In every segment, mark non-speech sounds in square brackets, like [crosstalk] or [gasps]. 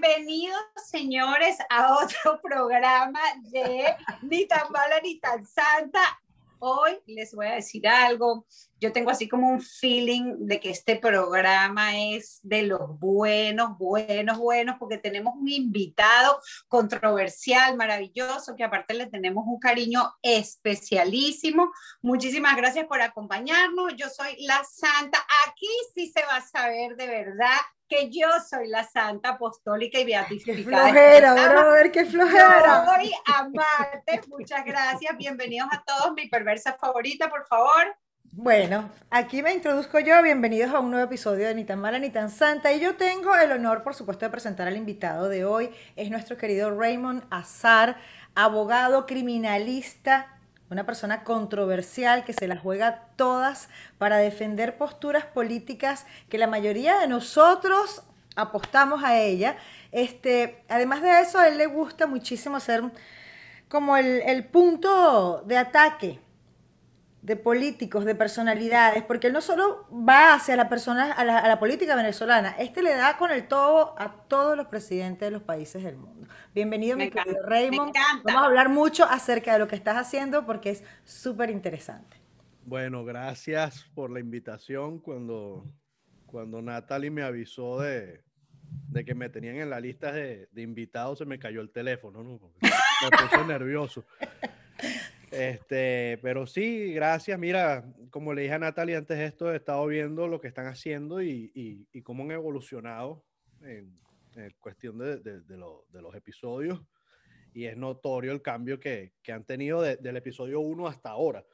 Bienvenidos, señores, a otro [laughs] programa de Ni tan mala ni tan santa. Hoy les voy a decir algo. Yo tengo así como un feeling de que este programa es de los buenos, buenos, buenos, porque tenemos un invitado controversial, maravilloso, que aparte le tenemos un cariño especialísimo. Muchísimas gracias por acompañarnos. Yo soy la Santa. Aquí sí se va a saber de verdad que yo soy la santa apostólica y beatificada. Flojera, a ver qué flojera. Soy amarte, muchas gracias. Bienvenidos a todos. Mi perversa favorita, por favor. Bueno, aquí me introduzco yo. Bienvenidos a un nuevo episodio de Ni tan mala ni tan santa. Y yo tengo el honor, por supuesto, de presentar al invitado de hoy. Es nuestro querido Raymond Azar, abogado criminalista una persona controversial que se las juega todas para defender posturas políticas que la mayoría de nosotros apostamos a ella. Este, además de eso, a él le gusta muchísimo ser como el, el punto de ataque de políticos, de personalidades, porque él no solo va hacia la persona, a la, política venezolana, este le da con el todo a todos los presidentes de los países del mundo. Bienvenido, mi querido Raymond. Vamos a hablar mucho acerca de lo que estás haciendo porque es súper interesante. Bueno, gracias por la invitación. Cuando, cuando Natalie me avisó de, de que me tenían en la lista de, de invitados, se me cayó el teléfono, ¿no? Me puse nervioso. [laughs] Este, pero sí, gracias. Mira, como le dije a Natalia antes de esto, he estado viendo lo que están haciendo y, y, cómo han evolucionado en, cuestión de, de, de, los episodios. Y es notorio el cambio que, que han tenido del episodio 1 hasta ahora.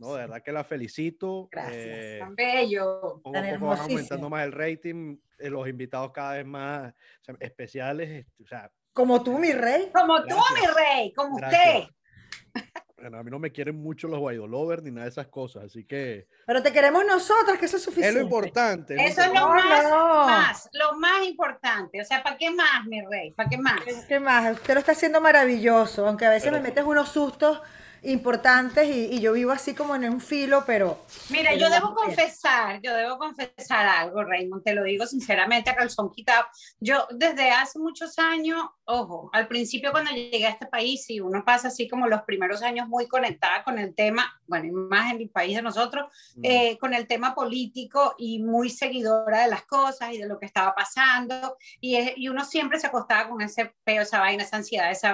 ¿no? De verdad que la felicito. Gracias, eh, tan bello. Poco a poco van aumentando más el rating, eh, los invitados cada vez más especiales. O sea, como tú, mi rey. Como tú, mi rey, como usted. Bueno, a mí no me quieren mucho los Guaido ni nada de esas cosas, así que. Pero te queremos nosotros, que eso es suficiente. Es lo importante. eso es lo más, lo más importante. O sea, ¿para qué más, mi rey? ¿Para qué más? ¿Qué más? Usted lo está haciendo maravilloso, aunque a veces me metes unos sustos importantes y, yo vivo así como en un filo, pero... Mira, yo debo confesar, yo debo confesar algo, Raymond, te lo digo sinceramente a calzón quitado. Yo desde hace muchos años, ojo, al principio cuando llegué a este país, y uno pasa así como los primeros años muy conectada con el tema, bueno, más en el país de nosotros, mm. eh, con el tema político y muy seguidora de las cosas y de lo que estaba pasando, y, y uno siempre se acostaba con ese peo, esa vaina, esa ansiedad, esa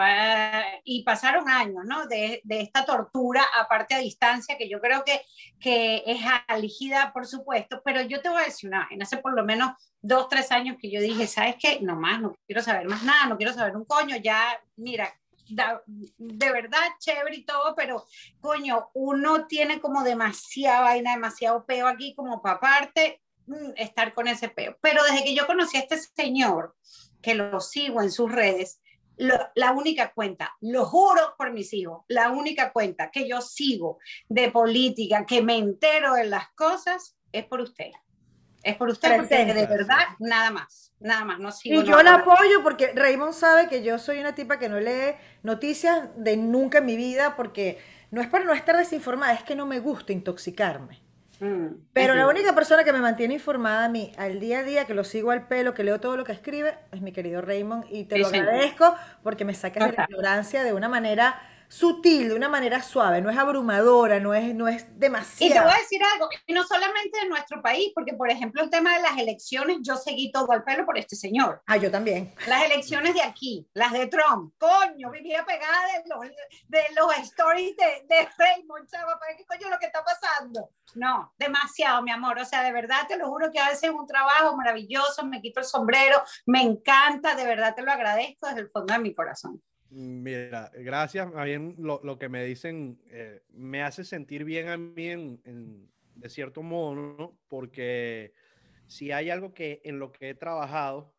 y pasaron años, ¿no? De, de esta tortura, aparte a distancia, que yo creo que, que es elegida, por supuesto, pero yo te voy a decir una en hace por lo menos dos, tres años que yo dije, ¿sabes qué? No más, no quiero saber más nada, no quiero saber un coño, ya, mira, de verdad chévere y todo, pero coño, uno tiene como demasiada vaina, demasiado peo aquí como para aparte mm, estar con ese peo. Pero desde que yo conocí a este señor, que lo sigo en sus redes, la única cuenta, lo juro por mis hijos, la única cuenta que yo sigo de política, que me entero de las cosas, es por usted. Es por usted, porque de verdad, nada más, nada más, no sigo. Y yo la apoyo porque Raymond sabe que yo soy una tipa que no lee noticias de nunca en mi vida, porque no es para no estar desinformada, es que no me gusta intoxicarme. Mm, Pero la única persona que me mantiene informada a mí al día a día, que lo sigo al pelo, que leo todo lo que escribe, es mi querido Raymond. Y te lo agradezco porque me sacas de la [laughs] ignorancia de una manera sutil, de una manera suave, no es abrumadora, no es, no es demasiado. Y te voy a decir algo, y no solamente de nuestro país, porque por ejemplo el tema de las elecciones, yo seguí todo al pelo por este señor. Ah, yo también. Las elecciones de aquí, las de Trump, coño, vivía pegada de los, de los stories de, de Raymond, chava, ¿para qué coño lo que está pasando? No, demasiado, mi amor, o sea, de verdad te lo juro que a veces es un trabajo maravilloso, me quito el sombrero, me encanta, de verdad te lo agradezco desde el fondo de mi corazón. Mira, gracias. A bien lo, lo que me dicen eh, me hace sentir bien a mí en, de cierto modo, ¿no? Porque si hay algo que en lo que he trabajado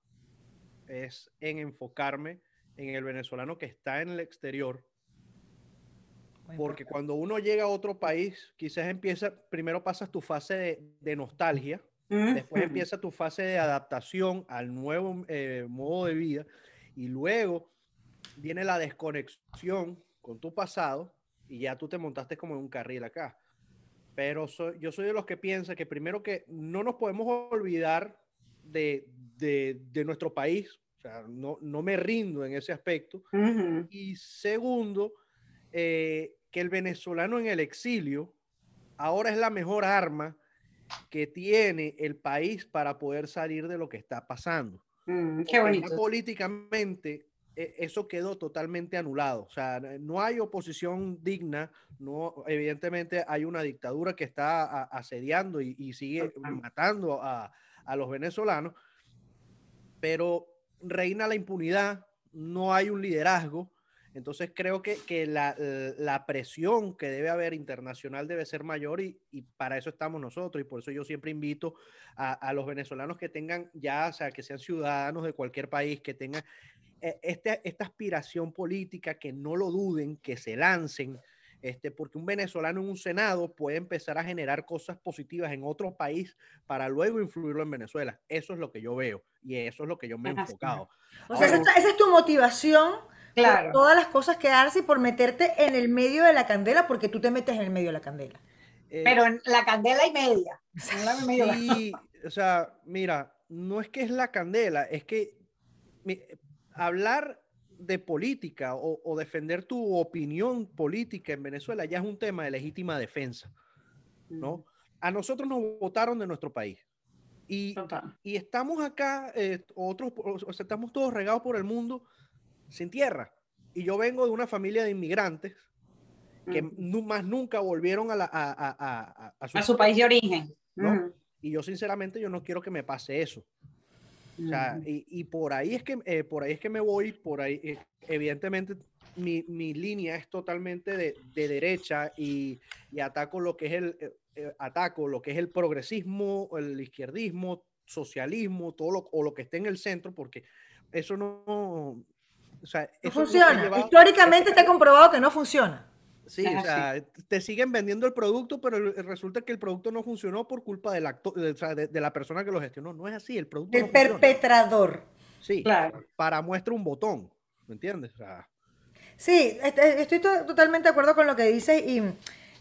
es en enfocarme en el venezolano que está en el exterior. Porque cuando uno llega a otro país, quizás empieza, primero pasas tu fase de, de nostalgia, después [laughs] empieza tu fase de adaptación al nuevo eh, modo de vida y luego viene la desconexión con tu pasado y ya tú te montaste como en un carril acá. Pero yo soy de los que piensa que primero que no nos podemos olvidar de, de, nuestro país. sea, no, no me rindo en ese aspecto. Y segundo, eh, que el venezolano en el exilio ahora es la mejor arma que tiene el país para poder salir de lo que está pasando. Mm, qué bonito. Políticamente, eso quedó totalmente anulado. O sea, no hay oposición digna, no, evidentemente hay una dictadura que está asediando y, sigue matando a, a, los venezolanos, pero reina la impunidad, no hay un liderazgo, entonces creo que, que la, la, presión que debe haber internacional debe ser mayor y, y, para eso estamos nosotros. Y por eso yo siempre invito a, a, los venezolanos que tengan ya, o sea, que sean ciudadanos de cualquier país, que tengan este, esta aspiración política, que no lo duden, que se lancen, este, porque un venezolano en un Senado puede empezar a generar cosas positivas en otro país para luego influirlo en Venezuela. Eso es lo que yo veo y eso es lo que yo me he enfocado. O sea, esa, esa es tu motivación Claro. todas las cosas que haces y por meterte en el medio de la candela, porque tú te metes en el medio de la candela. Eh, Pero en la candela y media. Sí, o sea, mira, no es que es la candela, es que hablar de política o, defender tu opinión política en Venezuela ya es un tema de legítima defensa, ¿no? A nosotros nos votaron de nuestro país. Y, y estamos acá, eh, otros, o sea, estamos todos regados por el mundo sin tierra. Y yo vengo de una familia de inmigrantes que más nunca volvieron a, la, a, a, su, país de origen. Y yo sinceramente yo no quiero que me pase eso. O sea, y, y, por ahí es que eh, por ahí es que me voy, por ahí eh, evidentemente mi, mi, línea es totalmente de, de derecha y, y, ataco lo que es el eh, ataco lo que es el progresismo, el izquierdismo, socialismo, todo lo, o lo que esté en el centro, porque eso no, no funciona. Históricamente está comprobado que no funciona. Sí, o sea, te siguen vendiendo el producto, pero resulta que el producto no funcionó por culpa del acto, de, de, la persona que lo gestionó. No es así, el producto. El perpetrador. Sí, claro. para muestra un botón, ¿me entiendes? Sí, estoy totalmente de acuerdo con lo que dices y,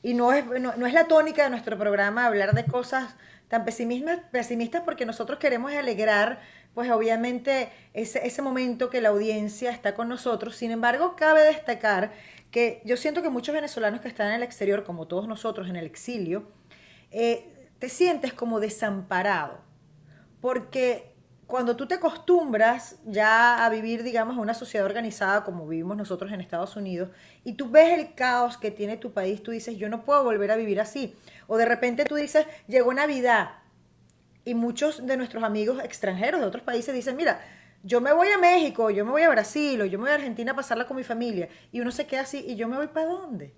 y no, es, no, es la tónica de nuestro programa hablar de cosas tan pesimistas, pesimistas porque nosotros queremos alegrar pues obviamente ese, momento que la audiencia está con nosotros. Sin embargo, cabe destacar que yo siento que muchos venezolanos que están en el exterior, como todos nosotros en el exilio, eh, te sientes como desamparado, porque cuando tú te acostumbras ya a vivir, digamos, una sociedad organizada como vivimos nosotros en Estados Unidos, y tú ves el caos que tiene tu país, tú dices, yo no puedo volver a vivir así. O de repente tú dices, llegó Navidad, y muchos de nuestros amigos extranjeros de otros países dicen, mira, yo me voy a México, yo me voy a Brasil, o yo me voy a Argentina a pasarla con mi familia, y uno se queda así, ¿y yo me voy para dónde?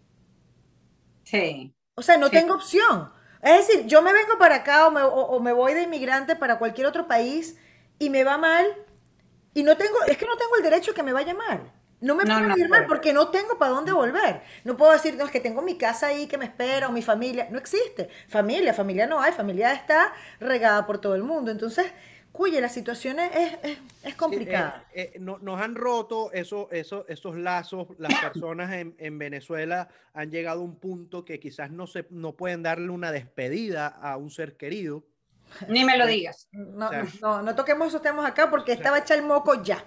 Sí. O sea, no tengo opción. Es decir, yo me vengo para acá o me, o me, voy de inmigrante para cualquier otro país y me va mal, y no tengo, es que no tengo el derecho a que me vaya mal. No me puedo ir mal porque no tengo para dónde volver. No puedo decir, no, es que tengo mi casa ahí que me espera o mi familia. No existe. Familia, familia no hay. Familia está regada por todo el mundo. Entonces, cuye, la situación es, es, es complicada. Eh, eh, nos han roto eso, eso, esos lazos. Las [coughs] personas en, en, Venezuela han llegado a un punto que quizás no, se, no pueden darle una despedida a un ser querido. Ni me lo digas. No, no, no, toquemos esos temas acá porque estaba hecha el moco ya.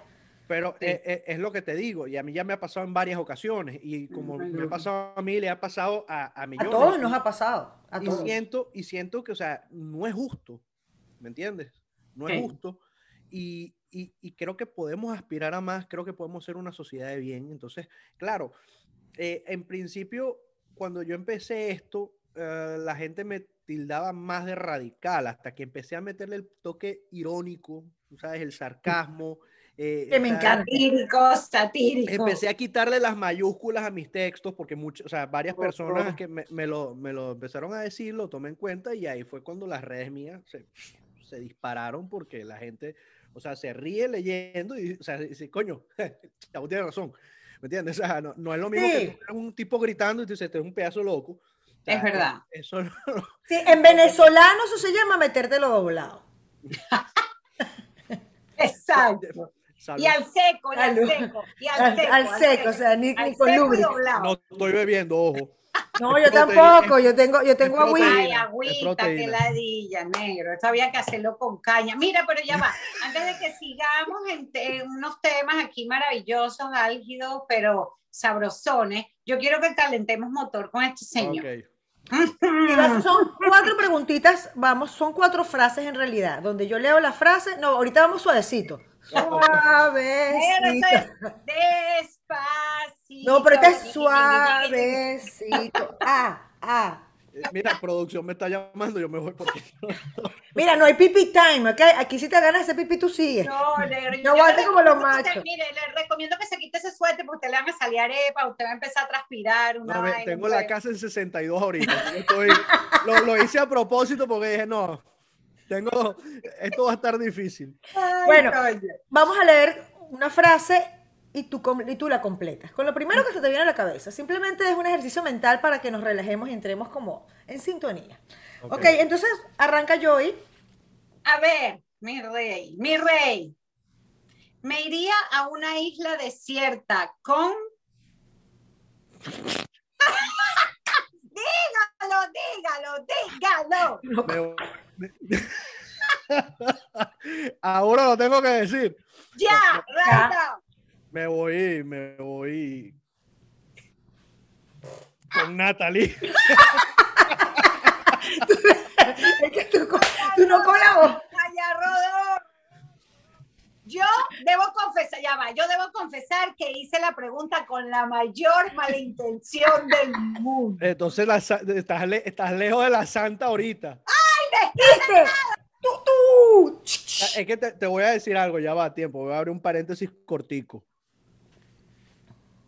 Pero eh, eh, es, lo que te digo, y a mí ya me ha pasado en varias ocasiones, y como me ha pasado a mí, le ha pasado a, a millones. A todos nos ha pasado. A y, Siento, y siento que, o sea, no es justo, ¿me entiendes? No es justo. Y, y, y, creo que podemos aspirar a más, creo que podemos ser una sociedad de bien. Entonces, claro, eh, en principio, cuando yo empecé esto, la gente me tildaba más de radical, hasta que empecé a meterle el toque irónico, ¿sabes? El sarcasmo. Eh, que me encanta. Satírico, satírico. Empecé a quitarle las mayúsculas a mis textos porque muchas, o sea, varias personas que me, me, lo, me, lo, empezaron a decir, lo tomé en cuenta y ahí fue cuando las redes mías se, se dispararon porque la gente, o sea, se ríe leyendo y, o sea, dice, coño, [laughs] Chavo tiene razón. ¿Me entiendes? O sea, no, no es lo mismo sí. que un tipo gritando y te dice, este es un pedazo loco. O sea, es verdad. Eso no, sí, en venezolano eso se llama metértelo doblado. [laughs] Exacto. Salud. Y al seco, y al seco, y al seco. Al, seco, o sea, ni, ni con lúbrico. No estoy bebiendo, ojo. [laughs] No, yo tampoco, yo tengo, yo tengo agüita. Ay, agüita, que ladilla, negro. Esto había que hacerlo con caña. Mira, pero ya va. Antes de que sigamos en, en unos temas aquí maravillosos, álgidos, pero sabrosones, yo quiero que calentemos motor con este señor. Ok. [laughs] Mira, son cuatro preguntitas, vamos, son cuatro frases en realidad, donde yo leo la frase, no, ahorita vamos suavecito. Suavecito. despacito. No, pero este es suavecito. Ah, ah. Eh, Mira, producción me está llamando, yo me voy porque Mira, no hay pipi time, ¿ok? Aquí si te ganas ese pipi, tú sigues. No, negro, No yo aguante le como los que usted- machos. Mire, le recomiendo que se quite ese suéter porque usted le van a salir arepa, usted va a empezar a transpirar. Una No, vaina, tengo la casa en 62 ahorita. Estoy- lo, lo hice a propósito porque dije, no, tengo, esto va a estar difícil. Ay, Bueno. Vamos a leer una frase y tú, com- y tú la completas. Con lo primero que se te viene a la cabeza. Simplemente es un ejercicio mental para que nos relajemos y entremos como en sintonía. Ok, Ok. entonces arranca Joy. A ver, mi rey, mi rey. Me iría a una isla desierta con. [laughs] dígalo, dígalo, dígalo. [laughs] Ahora lo tengo que decir. Ya, right Me voy, me voy con Natalie. [laughs] Es que tú, no colabas. Vaya, Rodolfo. Yo debo confesar, ya va, yo debo confesar que hice la pregunta con la mayor malintención del mundo. Entonces la estás, le- estás lejos de la santa ahorita. ¿Viste? Tú, tú. Es que te, te voy a decir algo, ya va a tiempo. Voy a abrir un paréntesis cortico.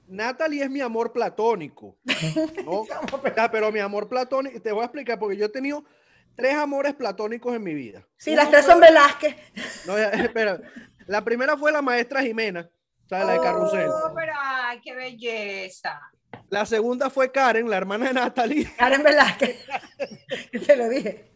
Natalie es mi amor platónico. ¿no? [laughs] Pero mi amor platónico, te voy a explicar, porque yo he tenido tres amores platónicos en mi vida. Sí, las tres son Velázquez. No, [laughs] espera. La primera fue la maestra Jimena, ¿sabes? La de Carrusel. Oh, pero ay, qué belleza. La segunda fue Karen, la hermana de Natalie. Karen Velázquez. [laughs] Te lo dije.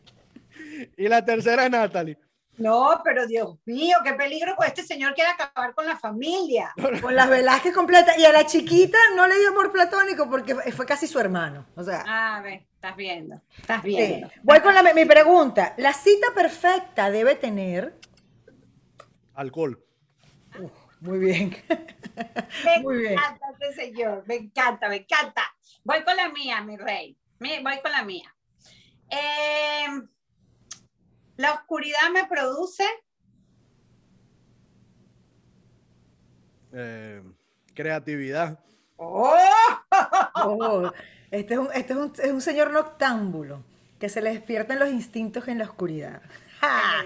Y la tercera es Natalie. No, pero Dios mío, qué peligro, pues este señor quiere acabar con la familia. Con las Velázquez completas. Y a la chiquita no le dio amor platónico porque fue- casi su hermano. O sea. A ver, estás viendo, estás sí. viendo. Voy con la- mi pregunta. La cita perfecta debe tener. Alcohol. Muy bien. Me [laughs] Muy bien. encanta este señor, me encanta, me encanta. Voy con la mía, mi rey. Voy con la mía. Eh, la oscuridad me produce. eh, creatividad. ¡Oh! [laughs] Oh, este es un, este es un, es un señor noctámbulo que se le despiertan los instintos en la oscuridad. ¡Ja!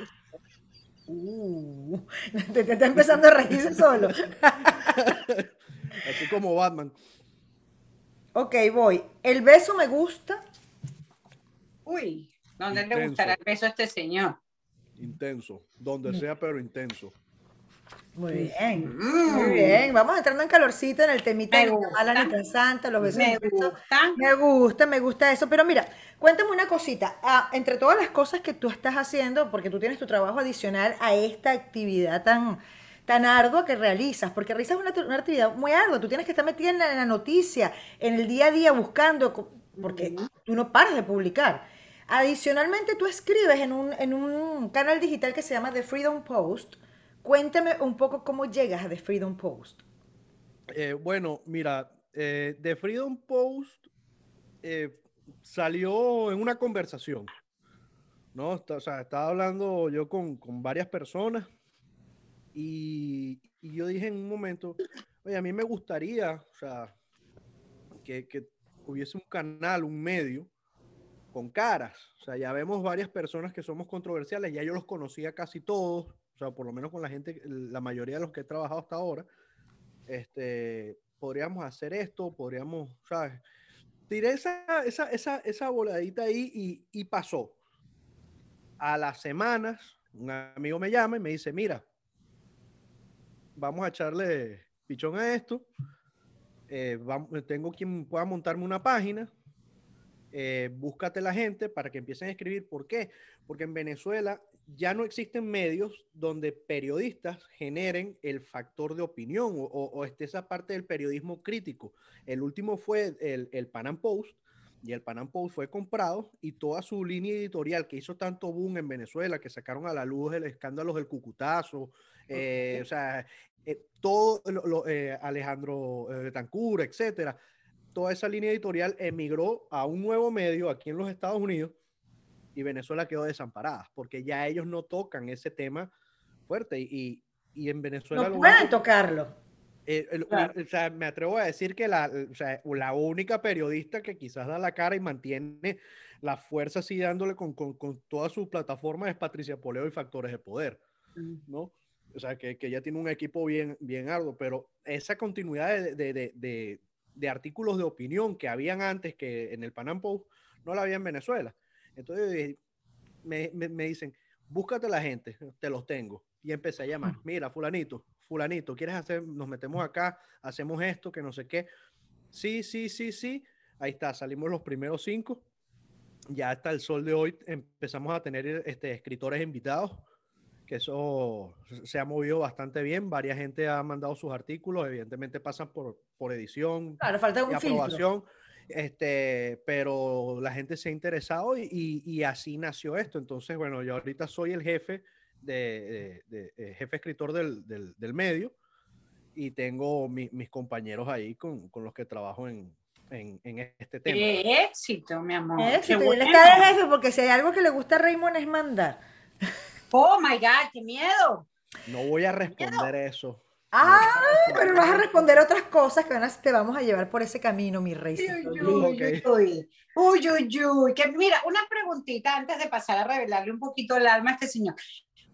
Uh, te, te está empezando a reírse solo. Así como Batman. Ok, voy. El beso me gusta. Uy, ¿dónde le Intenso. gustará el beso a este señor? Intenso. Donde sea, pero intenso. Muy bien. Mm. Muy bien. Vamos entrando en calorcito en el temita Me de mala ni santa, los besos. Me gusta. Me gusta, me gusta eso. Pero mira, cuéntame una cosita. Ah, entre todas las cosas que tú estás haciendo, porque tú tienes tu trabajo adicional a esta actividad tan, tan ardua que realizas, porque realizas una, una actividad muy ardua. Tú tienes que estar metida en la, en la noticia, en el día a día buscando, porque tú no paras de publicar. Adicionalmente, tú escribes en un, en un canal digital que se llama The Freedom Post. Cuéntame un poco cómo llegas a The Freedom Post. Eh, bueno, mira, eh, The Freedom Post eh, salió en una conversación, ¿no? Está- o sea, estaba hablando yo con, con varias personas y, y yo dije en un momento, oye, a mí me gustaría, o sea, que, que hubiese un canal, un medio con caras. O sea, ya vemos varias personas que somos controversiales, ya yo los conocía casi todos, o sea, por lo menos con la gente, la mayoría de los que he trabajado hasta ahora este, podríamos hacer esto, podríamos, ¿sabes? Tiré esa, esa, esa, esa voladita ahí y, pasó. A las semanas, un amigo me llama y me dice, mira, vamos a echarle pichón a esto. eh, tengo quien pueda montarme una página. Eh, búscate la gente para que empiecen a escribir. ¿Por qué? Porque en Venezuela ya no existen medios donde periodistas generen el factor de opinión o, o- o esté esa parte del periodismo crítico. El último fue el, el Pan Am Post, Y el Panam Post fue comprado y toda su línea editorial que hizo tanto boom en Venezuela, que sacaron a la luz el escándalo del Cucutazo, eh, o sea, eh, todo lo, eh, Alejandro Tancur, etcétera, toda esa línea editorial emigró a un nuevo medio aquí en los Estados Unidos y Venezuela quedó desamparada porque ya ellos no tocan ese tema fuerte y, y en Venezuela... No pueden tocarlo. Eh, o sea, me atrevo a decir que la, o sea, la, única periodista que quizás da la cara y mantiene la fuerza así dándole con, con, con toda su plataforma es Patricia Poleo y Factores de Poder, ¿no? O sea, que, que ella tiene un equipo bien, bien arduo, pero esa continuidad de, de, de, de, artículos de opinión que habían antes que en el Panam Post, no la había en Venezuela. Entonces me, me, me dicen, búscate la gente, te los tengo. Y empecé a llamar, mira, fulanito, fulanito, ¿quieres hacer? Nos metemos acá, hacemos esto, que no sé qué. Sí, sí, sí, sí. Ahí está, salimos los primeros cinco. Ya hasta el sol de hoy empezamos a tener este, escritores invitados, que eso se ha movido bastante bien. Varias gente ha mandado sus artículos, evidentemente pasan por, por edición claro, falta un aprobación. Este, pero la gente se ha interesado y, y, y, así nació esto. Entonces, bueno, yo ahorita soy el jefe de, eh, jefe escritor del, del, medio y tengo mis compañeros ahí con, con, los que trabajo en, en, en este tema. ¡Qué éxito, mi amor! Éxito. Él está de jefe porque si hay algo que le gusta a Raymond es mandar. ¡Oh, my God! ¡Qué miedo! No voy a responder eso. Ah, pero vas a responder otras cosas que van a, te vamos a llevar por ese camino, mi rey. Uy, uy, uy, uy, uy, uy, que mira, una preguntita antes de pasar a revelarle un poquito el alma a este señor.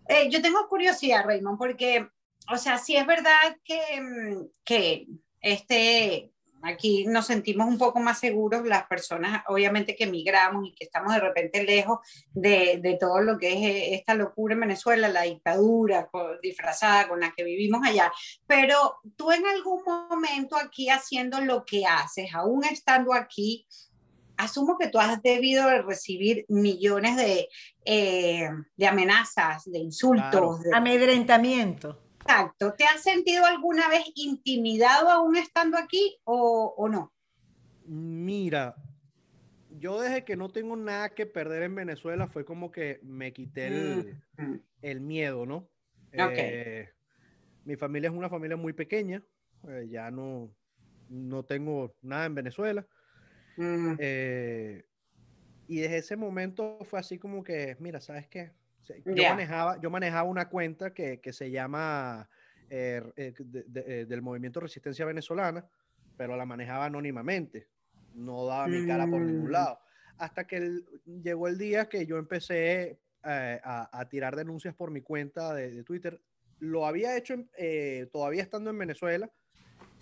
Eh, yo tengo curiosidad, Raymond, porque, o sea, sí es verdad que, mm, que este, aquí nos sentimos un poco más seguros las personas, obviamente que emigramos y que estamos de repente lejos de, de todo lo que es eh, esta locura en Venezuela, la dictadura disfrazada con la que vivimos allá. Pero tú en algún momento aquí haciendo lo que haces, aún estando aquí, asumo que tú has debido de recibir millones de, eh, de amenazas, de insultos. De... Amedrentamiento. Exacto. ¿Te has sentido alguna vez intimidado aún estando aquí o, o no? Mira, yo desde que no tengo nada que perder en Venezuela fue como que me quité el, mm. el miedo, ¿no? Okay. Eh, mi familia es una familia muy pequeña, eh, ya no, no tengo nada en Venezuela. Mm. Eh, y desde ese momento fue así como que, mira, ¿sabes qué? Yo, manejaba, yo manejaba una cuenta que, que se llama eh, eh, del Movimiento Resistencia Venezolana, pero la manejaba anónimamente. No daba mi cara por ningún mm. lado. Hasta que llegó el día que yo empecé a, a, tirar denuncias por mi cuenta de, de Twitter. Lo había hecho todavía estando en Venezuela,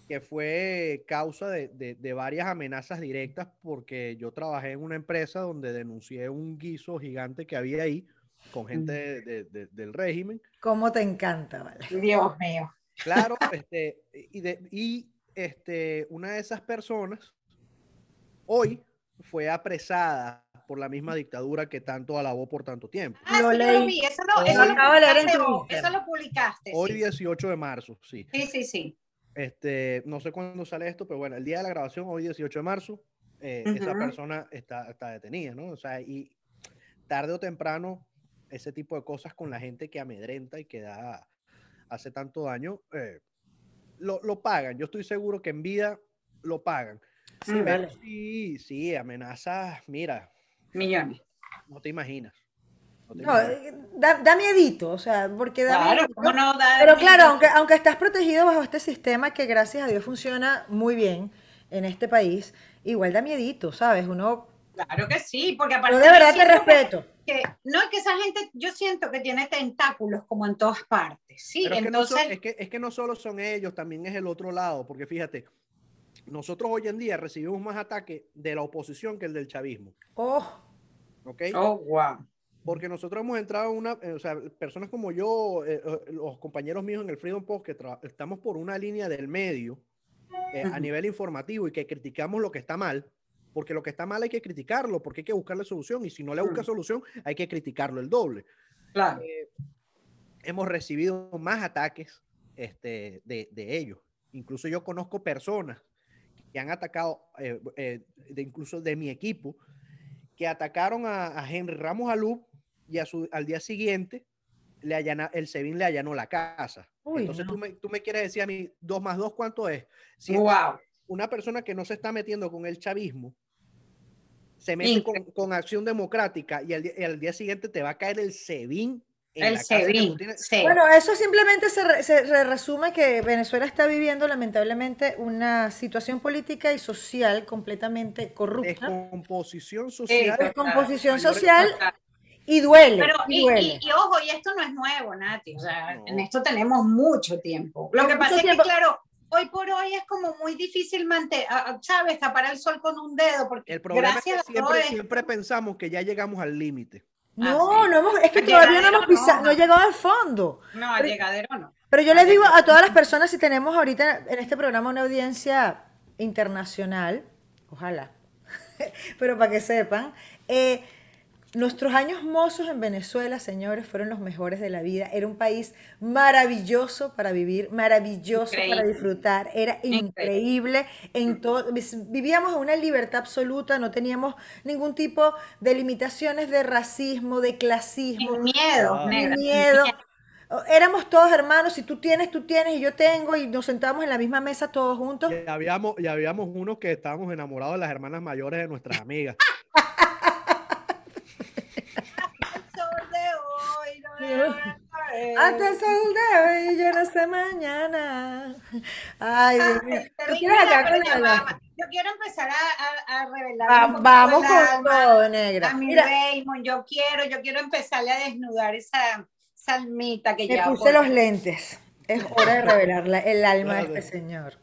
que fue causa de, de, varias amenazas directas porque yo trabajé en una empresa donde denuncié un guiso gigante que había ahí con gente de, del régimen. ¿Cómo te encanta? Vale? Dios mío. Claro, [laughs] este, y, y este, una de esas personas hoy fue apresada por la misma dictadura que tanto alabó por tanto tiempo. Ah, lo, sí, lo vi, eso, no, eso, lo publicaste, eso lo publicaste. Hoy 18 de marzo, sí. Sí, sí, sí. Este, no sé cuándo sale esto, pero bueno, el día de la grabación, hoy 18 de marzo, eh, esa persona está, está detenida, ¿no? O sea, y tarde o temprano, ese tipo de cosas con la gente que amedrenta y que da, hace tanto daño, eh, lo, lo, pagan. Yo estoy seguro que en vida lo pagan. Sí, vale. sí, sí, amenazas, mira. Millones. No te imaginas. No, eh, da, da, miedito, o sea, porque da claro, miedito. ¿cómo no da Pero claro, aunque, aunque estás protegido bajo este sistema que gracias a Dios funciona muy bien en este país, igual da miedito, ¿sabes? Uno... Claro que sí, porque aparte... Yo de verdad te respeto. Que, no, es que esa gente, yo siento que tiene tentáculos como en todas partes, ¿sí? Pero es Entonces... Que no son, es, que, es que no solo son ellos, también es el otro lado, porque fíjate, nosotros hoy en día recibimos más ataques de la oposición que el del chavismo. Oh. ¿Ok? Oh, wow porque nosotros hemos entrado en una, eh, o sea, personas como yo, eh, eh, los compañeros míos en el Freedom Post, que estamos por una línea del medio eh, a nivel informativo y que criticamos lo que está mal, porque lo que está mal hay que criticarlo, porque hay que buscarle solución, y si no le busca solución, hay que criticarlo el doble. Claro. hemos recibido más ataques este, de, de ellos. Incluso yo conozco personas han atacado, eh, eh, de incluso de mi equipo, que atacaron a, a Henry Ramos Alú y a su, al día siguiente le allana, el SEBIN le allanó la casa. Uy, Entonces no. tú, me, tú me quieres decir a mí, dos más dos, ¿cuánto es? Si Wow. una persona que no se está metiendo con el chavismo se mete con, con acción democrática y al, día- y al día siguiente te va a caer el SEBIN. El SEBIN. Sí. Bueno, eso simplemente se, re- se re- resume que Venezuela está viviendo lamentablemente una situación política y social completamente corrupta Descomposición social. Descomposición social y duele. Pero, y y, duele. y- y ojo, y esto no es nuevo, Nati, o sea, No. en esto tenemos mucho tiempo. Lo que Mucho pasa es tiempo. que, claro, hoy por hoy es como muy difícil mantener, ¿sabes? Tapar el sol con un dedo, porque El problema gracias es a que todo siempre, siempre pensamos que ya llegamos al límite. No, Ah, sí. no hemos, es que El todavía no hemos pisado, no. no he llegado al fondo. No, al llegadero no. Pero yo les digo a todas las personas, si tenemos ahorita en este programa una audiencia internacional, ojalá, [laughs] pero para que sepan, eh, nuestros años mozos en Venezuela, señores, fueron los mejores de la vida. Era un país maravilloso para vivir, maravilloso para disfrutar, era increíble en todo. Vivíamos en una libertad absoluta, no teníamos ningún tipo de limitaciones de racismo, de clasismo, Sin miedo, ni miedo. miedo. Éramos todos hermanos, si tú tienes, tú tienes y yo tengo y nos sentamos en la misma mesa todos juntos. Y habíamos, y habíamos unos que estábamos enamorados de las hermanas mayores de nuestras amigas. El sol de hoy no me va a caer. Hasta el sol de hoy, yo no sé mañana. Ay, Dios mío. Ay, ¿Tú terrible, quieres acá pero con ya la- va. Yo quiero empezar a, a, a revelar vamos con alma todo, negra. a mi Mira, Raymond. Yo quiero, yo quiero empezarle a desnudar esa salmita que me lleva puse por- los lentes. Es hora de revelar la- el alma de este señor.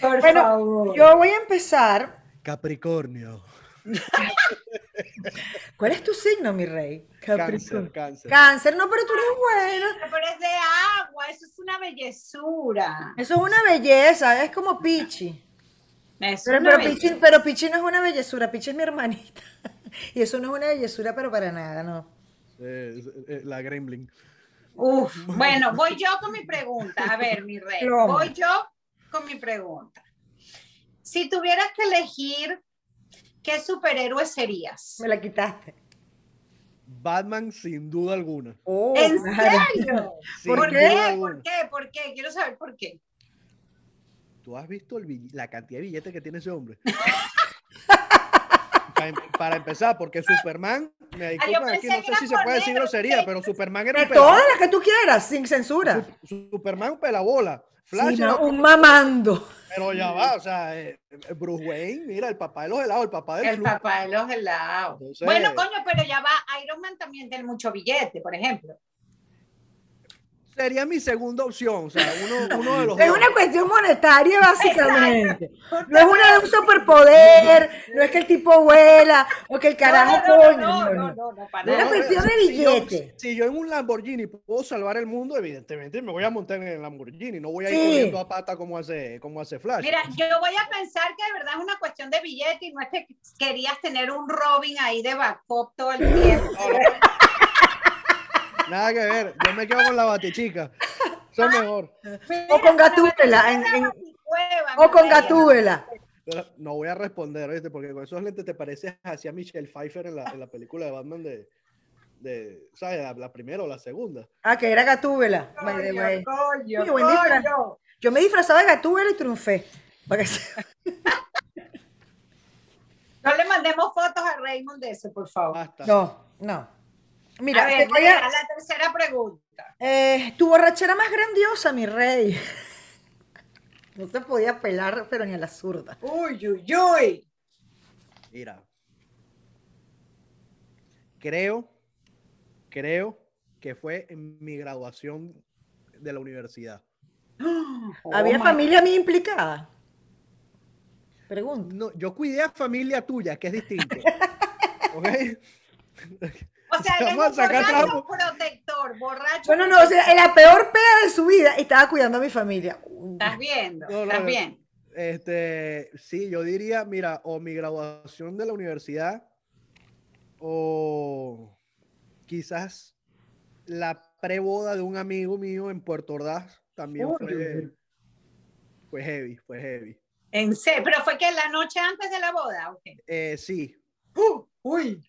Por Bueno, favor. yo voy a empezar. Capricornio. ¿Cuál es tu signo, mi rey? Cáncer, Capricornio. cáncer. Cáncer, no, pero tú eres bueno. Pero es de agua, eso es una bellezura. Eso es una belleza, es como Pichi. Es Pero. Pichi, pero Pichi no es una bellezura, Pichi es mi hermanita. [laughs] Y eso no es una bellezura, pero para nada, no. Eh, eh, la Gremlin. Uf, [laughs] bueno, voy yo con mi pregunta. A ver, mi rey. Voy yo con mi pregunta. Si tuvieras que elegir, ¿qué superhéroe serías? Me la quitaste. Batman sin duda alguna. Oh, ¿En serio? [laughs] ¿Por qué? ¿Por qué? ¿Por qué? Quiero saber por qué. ¿Tú has visto el la cantidad de billetes que tiene ese hombre? [laughs] para, em- para empezar, porque Superman, me disculpan pensé aquí, no sé si se puede decir grosería, pero Superman era un pelabola. todas las que tú quieras, sin censura. Su- Superman pelabola. Flash Sí, otro- un mamando. pero ya va, o sea, eh, eh, Bruce Wayne, mira, el papá de los helados, el papá del El papá de los helados. Entonces- Bueno, coño, pero ya va, Iron Man también tiene mucho billete, por ejemplo. Sería mi segunda opción, o sea, uno, uno de los Es dos. una cuestión monetaria, básicamente. No es una de un superpoder, no es que el tipo vuela, o que el carajo no, no, coño. no, no, no, no. no, no, para Es una cuestión de si yo- billete. Si yo en un Lamborghini puedo salvar el mundo, evidentemente me voy a montar en el Lamborghini, no voy a ir Sí. corriendo a pata como hace, como hace Flash. Mira, yo voy a pensar que de verdad es una cuestión de billete y no es que querías tener un Robin ahí de backup todo el tiempo. [laughs] Nada que ver, yo me quedo con la batichica. Eso es mejor. O con Gatúbela, en- en- O con Gatúbela. No voy a responder, ¿viste? porque con esos lentes te pareces hacia Michelle Pfeiffer en la, en la película de Batman de, de ¿sabes? La, la primera o la segunda. Ah, que era Gatúbela. Coño, coño, coño. Yo me disfrazaba de Gatúbela y triunfé. Para que se- [laughs] No le mandemos fotos a Raymond de eso, por favor. Basta. No, no. Mira, a ver, te voy a- la tercera pregunta. Eh, tu borrachera más grandiosa, mi rey. [laughs] No te podía pelar, pero ni a la zurda. Uy, uy, uy. Mira. Creo, creo que fue en mi graduación de la universidad. [gasps] ¿Había Oh, my- familia mía implicada? Pregunto. No, yo cuidé a familia tuya, que es distinto. [laughs] ¿Ok? O sea, Vamos a un borracho trapo. protector, borracho. Bueno, no, o sea, en la peor peda de su vida estaba cuidando a mi familia. Estás viendo, No, no, estás no. bien. Este, sí, yo diría, mira, o mi graduación de la universidad, o quizás la preboda de un amigo mío en Puerto Ordaz también Uy, fue, fue heavy, fue heavy. En serio, pero fue que la noche antes de la boda, ¿ok? Eh, sí. Uh, uy.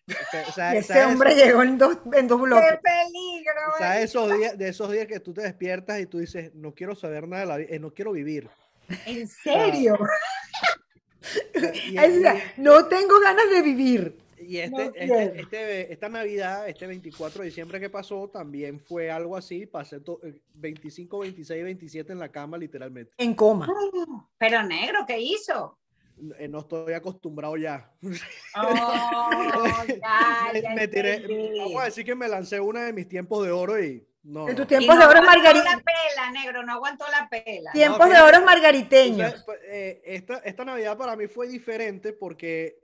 O sea, Y ese ¿sabes hombre eso- llegó en dos, en dos bloques. ¡Qué peligro! o sea, esos días, de esos días que tú te despiertas y tú dices, no quiero saber nada de la vida, no quiero vivir. ¿En serio? No tengo ganas de vivir. y este, no este- este- esta Navidad, este 24 de diciembre que pasó, también fue algo así. Pasé to- eh, 25, 26, 27 en la cama, literalmente. En coma. Pero negro, ¿qué hizo? Eh, No estoy acostumbrado ya. Oh, [laughs] ya, ya me tiré, vamos a decir que me lancé una de mis tiempos de oro y no. En tus tiempos no de oro aguantó margarita. la pela, negro, no aguantó la pela. Tiempos de oro O margariteños. sea, pues, eh, esta, esta Navidad para mí fue diferente porque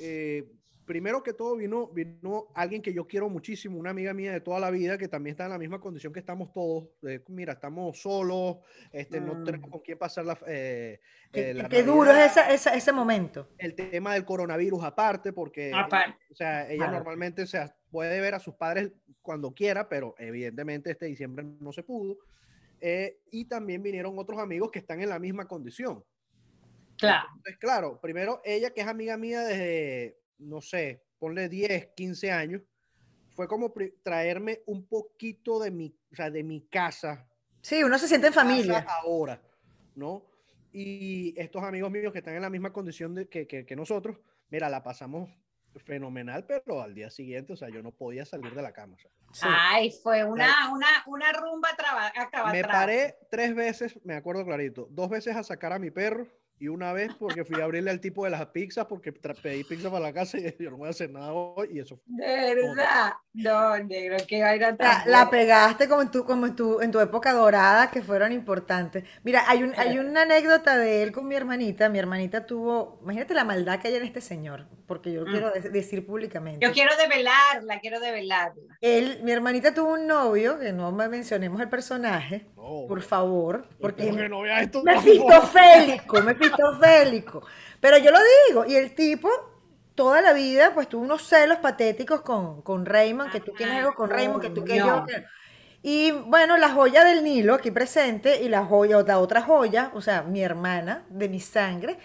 eh, primero que todo vino, vino alguien que yo quiero muchísimo, una amiga mía de toda la vida que también está en la misma condición que estamos todos. mira, estamos solos, este, no Mm. tenemos con quién pasar la, eh, Qué, eh, la qué duro es esa- esa- ese momento. el tema del coronavirus aparte, porque Aparte. o sea, ella normalmente o sea, puede ver a sus padres cuando quiera, pero evidentemente este diciembre no se pudo. Eh, y también vinieron otros amigos que están en la misma condición. Claro. Entonces, claro, primero ella, que es amiga mía desde, no sé, ponle 10, 15 años, fue como traerme un poquito de mi, o sea, de mi casa Sí, uno se siente en familia. ahora, ¿no? Y estos amigos míos que están en la misma condición de, que, que- que nosotros, mira, la pasamos fenomenal, pero al día siguiente, o sea, yo no podía salir de la cama. o sea. Sí. Ay, fue una, una, una rumba traba, acaba Me paré tres veces, me acuerdo clarito, dos veces a sacar a mi perro y una vez porque fui a abrirle al tipo de las pizzas porque pedí pizza para la casa [laughs] y yo no voy a hacer nada hoy y eso fue. De verdad. No, negro, que vaina La, tan la pegaste como en tu, como en tu, en tu época dorada, que fueron importantes. Mira, hay, un, hay una anécdota de él con mi hermanita. Mi hermanita tuvo, imagínate la maldad que hay en este señor, porque yo lo Mm. quiero de- decir públicamente. Yo quiero develarla, quiero develarla. Él, mi hermanita tuvo un novio, que no me mencionemos el personaje, No, por favor, porque porque no esto. Mefistofélico, mefistofélico. [laughs] Pero yo lo digo, y el tipo toda la vida pues tuvo unos celos patéticos con, con Raymond, que tú tienes algo con Raymond, que tú que yo. Coño. que- Y bueno, la joya del Nilo aquí presente y la joya, la otra joya, o sea, mi hermana de mi sangre,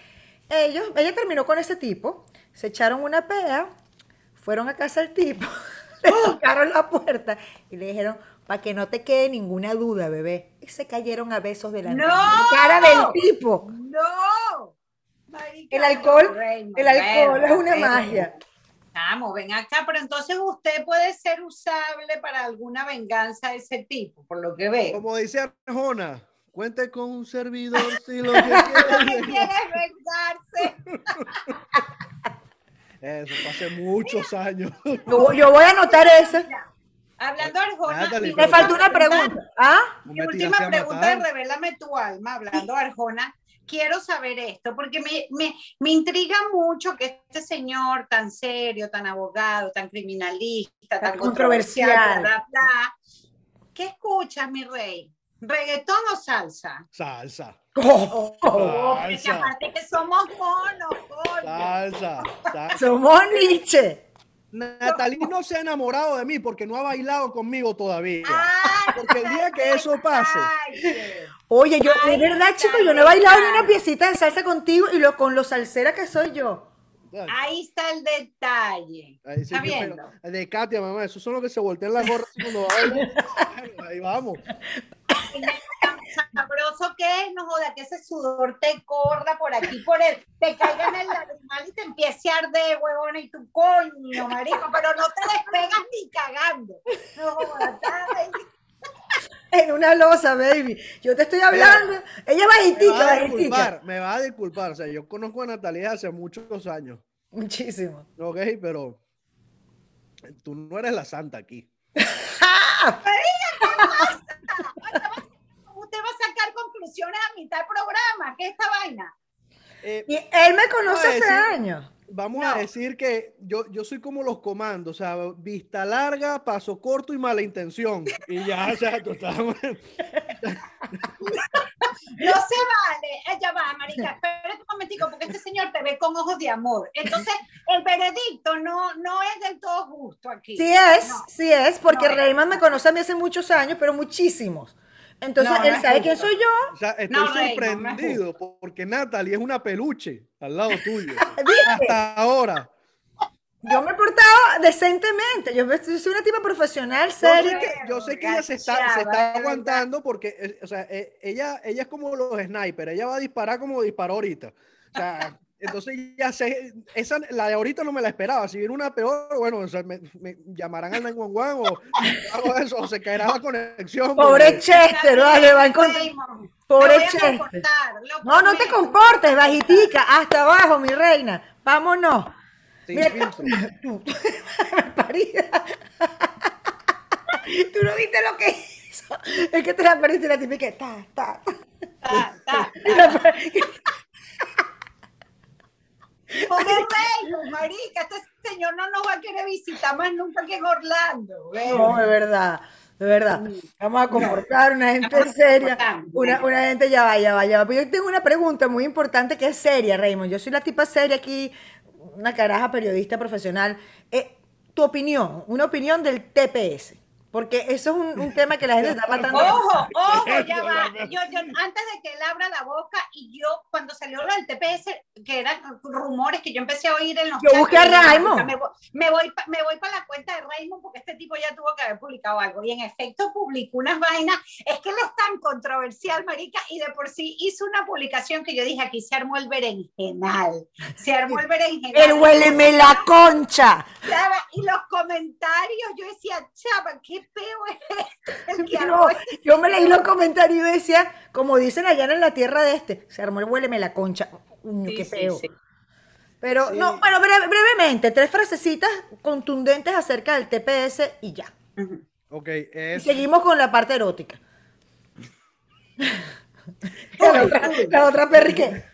ellos, ella terminó con ese tipo, se echaron una pea, fueron a casa del tipo, [laughs] le tocaron la puerta y le dijeron, para que no te quede ninguna duda, bebé. Y se cayeron a besos de la ¡No! cara del tipo. ¡No! Marica, El alcohol, el alcohol es una magia. Vamos, ven acá, pero entonces usted puede ser usable para alguna venganza de ese tipo, por lo que veo. Como dice Arjona, cuente con un servidor si [laughs] lo que ¿Qué quiere. quieres vengarse? [laughs] Eso fue hace muchos años. [laughs] Yo, yo voy a anotar esa. Hablando de Arjona, Me faltó una pregunta. ¿Ah? Mi última pregunta de. Revélame tu alma, hablando de Arjona, quiero saber esto, porque me, me, me intriga mucho que este señor tan serio, tan abogado, tan criminalista, tan, Tan controversial, controversial. bla, bla, ¿qué escuchas, mi rey? ¿Reggaetón o salsa? Salsa, Oh, Oh, porque aparte que somos monos, coño. salsa, salsa. [laughs] somos Nietzsche. Natalie no se ha enamorado de mí porque no ha bailado conmigo todavía. Ay, Porque el día que eso pase. Oye, yo, de verdad, chicos, yo no he bailado ni una piecita de salsa contigo y lo, con lo salsera que soy yo. Ahí está el detalle. Ahí sí ¿Está pero- viendo? de Katia, mamá, esos son los que se voltean la gorra cuando bailan. [laughs] Ahí vamos. Tan sabroso que es, no joda, que ese sudor te corra por aquí, por el, te caiga en el lagrimal y te empiece a arder, huevona, y tu coño, marico, pero no te despegas ni cagando. No joda. En una losa, baby. Yo te estoy hablando. Ella es Me bajitita, va a bajitita. disculpar, me va a disculpar. O sea, yo conozco a Natalia hace muchos años, Muchísimo. ¿ok? Pero tú no eres la santa aquí. [laughs] conclusiones a mitad del programa, ¿qué es esta vaina? Eh, Y él me conoce hace años. Vamos No. a decir que yo, yo soy como los comandos, o sea, vista larga, paso corto y mala intención. Y ya, sea, tú estás... [laughs] No se vale, ella va, marica, espérate un momentico, porque este señor te ve con ojos de amor. Entonces, el veredicto no, no es del todo justo aquí. Sí es, No. sí es, porque No. Raymond me conoce a mí hace muchos años, pero muchísimos. Entonces, No, no él es sabe quién soy yo. O sea, estoy No, no, no sorprendido porque Natalie es una peluche al lado tuyo. [laughs] Hasta ahora. Yo me he portado decentemente. Yo soy una tipa profesional, Yo sé seria. que, yo sé que ella se está, se está aguantando porque, eh, o sea, eh, ella, ella es como los snipers, ella va a disparar como disparó ahorita. O sea, entonces ya sé, esa, la de ahorita no me la esperaba. Si viene una peor, bueno, o sea, me, me llamarán al 911 o [laughs] algo de eso, o se caerá la conexión. Pobre porque- Chester, vale, va a encontrar. Pobre Chester. No, no te comportes, bajitica, hasta abajo, mi reina. Vámonos. sin Mira, filtro. [laughs] parida. [laughs] Tú no viste lo que hizo. Es que te la perdiste la típica. Ta, ta. Ta, ta, Y la per- Como Raymond, marica, este señor no nos va a querer visitar más nunca que en Orlando. No, de verdad, de verdad. Vamos a comportar una gente seria. Una, una gente ya va, ya va, ya va. Pero yo tengo una pregunta muy importante que es seria, Raymond. Yo soy la tipa seria aquí, una caraja periodista profesional. Eh, tu opinión, una opinión del TPS. Porque eso es un, un tema que la gente está matando. Ojo, [laughs] ojo, ya va. Yo, yo, antes de que él abra la boca y yo, cuando salió lo del TPS, que eran rumores que yo empecé a oír en los Yo busqué a Raymond. Me voy, me voy, pa- me voy para la cuenta de Raymond porque este tipo ya tuvo que haber publicado algo. Y en efecto publicó unas vainas. Es que él es tan controversial, marica, y de por sí hizo una publicación que yo dije, aquí se armó el berenjenal. Se armó el berenjenal. El huéleme la concha. Y los comentarios, yo decía, chava, qué peo [laughs] es este, el No, yo me leí los comentarios y decía, como dicen allá en la tierra de este, se armó el huéleme la concha. Sí, qué feo. sí. Pero, Sí. no, bueno, breve- brevemente, tres frasecitas contundentes acerca del TPS y ya. Ok, Y seguimos con la parte erótica. [laughs] la, otra, la otra perri que.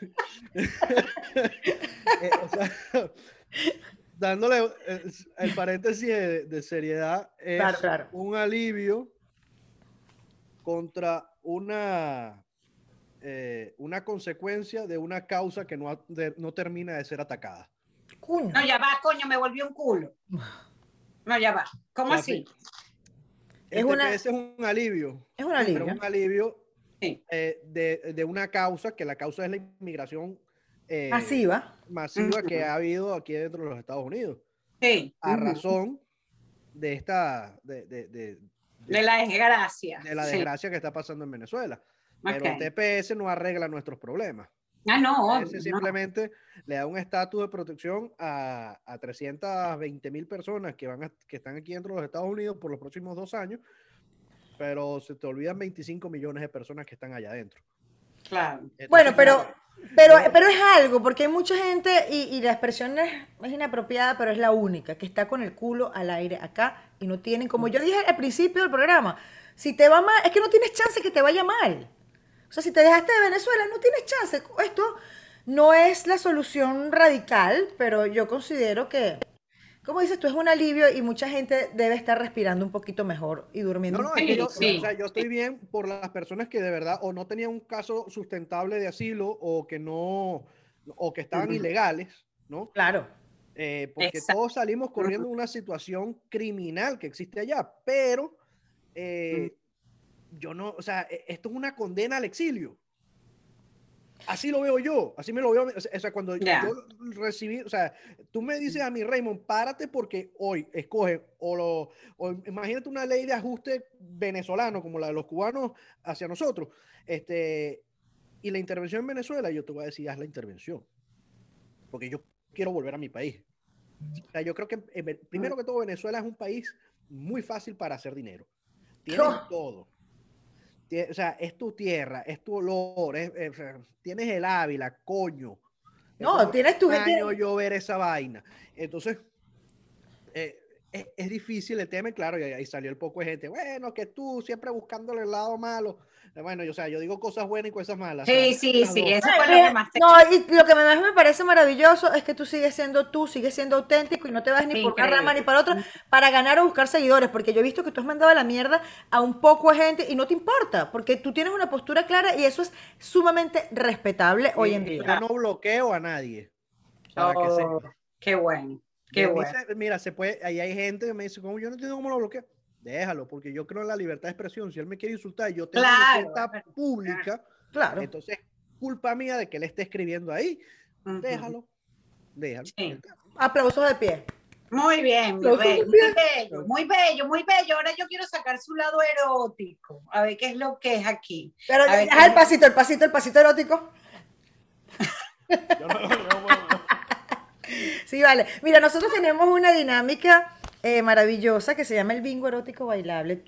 [laughs] eh, o sea, dándole eh, el paréntesis de, de seriedad, es Claro, claro. un alivio contra una, eh, una consecuencia de una causa que no, de- no termina de ser atacada. No, ya va, coño, me volvió un culo. No, ya va. ¿Cómo así? Es Es una- es un alivio, Es un pero alivio. un alivio Sí. eh, de, de una causa, que la causa es la inmigración eh, Masiva. masiva que Ujú. ha habido aquí dentro de los Estados Unidos. Sí. a Ujú. razón de esta de, de- de- De la desgracia. de la Sí. desgracia que está pasando en Venezuela. Pero el. TPS no arregla nuestros problemas. Ah, no, TPS obvio, no. simplemente le da un estatus de protección a, a 320 mil personas que, van a- que están aquí dentro de los Estados Unidos por los próximos dos años, pero se te olvidan 25 millones de personas que están allá adentro. Claro. Entonces, Bueno, pero, claro, pero, pero es algo, porque hay mucha gente, y, y la expresión es, es inapropiada, pero es la única, que está con el culo al aire acá y no tienen, como yo dije al principio del programa, si te va mal, es que no tienes chance que te vaya mal. O sea, si te dejaste de Venezuela, no tienes chance. Esto no es la solución radical, pero yo considero que, como dices tú, es un alivio y mucha gente debe estar respirando un poquito mejor y durmiendo No, no, es que yo, Sí, o sea, yo estoy bien por las personas que de verdad o no tenían un caso sustentable de asilo o que no, o que estaban ilegales, ¿no? Claro. Eh, porque Exacto. todos salimos corriendo de una situación criminal que existe allá, pero eh, yo no, o sea, e- esto es una condena al exilio. Así lo veo yo, así me lo veo. O sea, cuando yo recibí, o sea, tú me dices a mí, Raymond, párate porque hoy escoge, o, lo, o imagínate una ley de ajuste venezolano como la de los cubanos hacia nosotros, este, y la intervención en Venezuela, yo te voy a decir, haz la intervención, porque yo quiero volver a mi país. O sea, yo creo que eh, primero que todo Venezuela es un país muy fácil para hacer dinero. Tienes Oh. todo. O sea, es tu tierra, es tu olor, es- es- o sea, tienes el Ávila, coño. No, Entonces, tienes tu gente- yo ver esa vaina. Entonces, eh, es, es difícil el tema, y claro, y ahí salió el poco de gente. Bueno, que tú siempre buscándole el lado malo. Eh, Bueno, yo, o sea, yo digo cosas buenas y cosas malas. o sea, Sí, sí, las sí, dos. eso fue lo que más te... No, y lo que más me parece maravilloso es que tú sigues siendo tú, sigues siendo auténtico y no te vas ni por una rama ni para otra para ganar o buscar seguidores, porque yo he visto que tú has mandado a la mierda a un poco de gente y no te importa, porque tú tienes una postura clara y eso es sumamente respetable hoy en día. Yo no bloqueo a nadie. Para que Oh, sepa. qué bueno, qué bueno. mira, se puede, ahí hay gente que me dice, como yo no entiendo cómo lo bloqueo. déjalo, porque yo creo en la libertad de expresión. Si él me quiere insultar y yo tengo una libertad pública, claro. entonces culpa mía de que él esté escribiendo ahí. Déjalo, déjalo. Aplausos de pie. Muy bien, muy bello, muy bello, muy bello, muy bello. Ahora yo quiero sacar su lado erótico, a ver qué es lo que es aquí. Pero deja el pasito, el pasito, el pasito erótico. [laughs] sí, vale. Mira, nosotros tenemos una dinámica eh, maravillosa que se llama el bingo erótico bailable.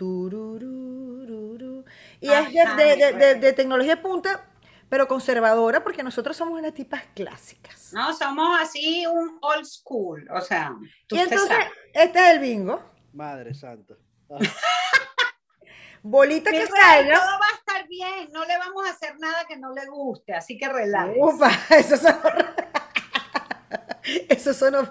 Y es de, de tecnología punta pero conservadora porque nosotros somos unas tipas clásicas. No, somos así un old school, o sea. y entonces, este es el bingo. Madre santa. [laughs] Bolita que salga. Todo va a estar bien, no le vamos a hacer nada que no le guste, así que relájese. Ufa, [laughs] eso son. [laughs] eso son. [laughs]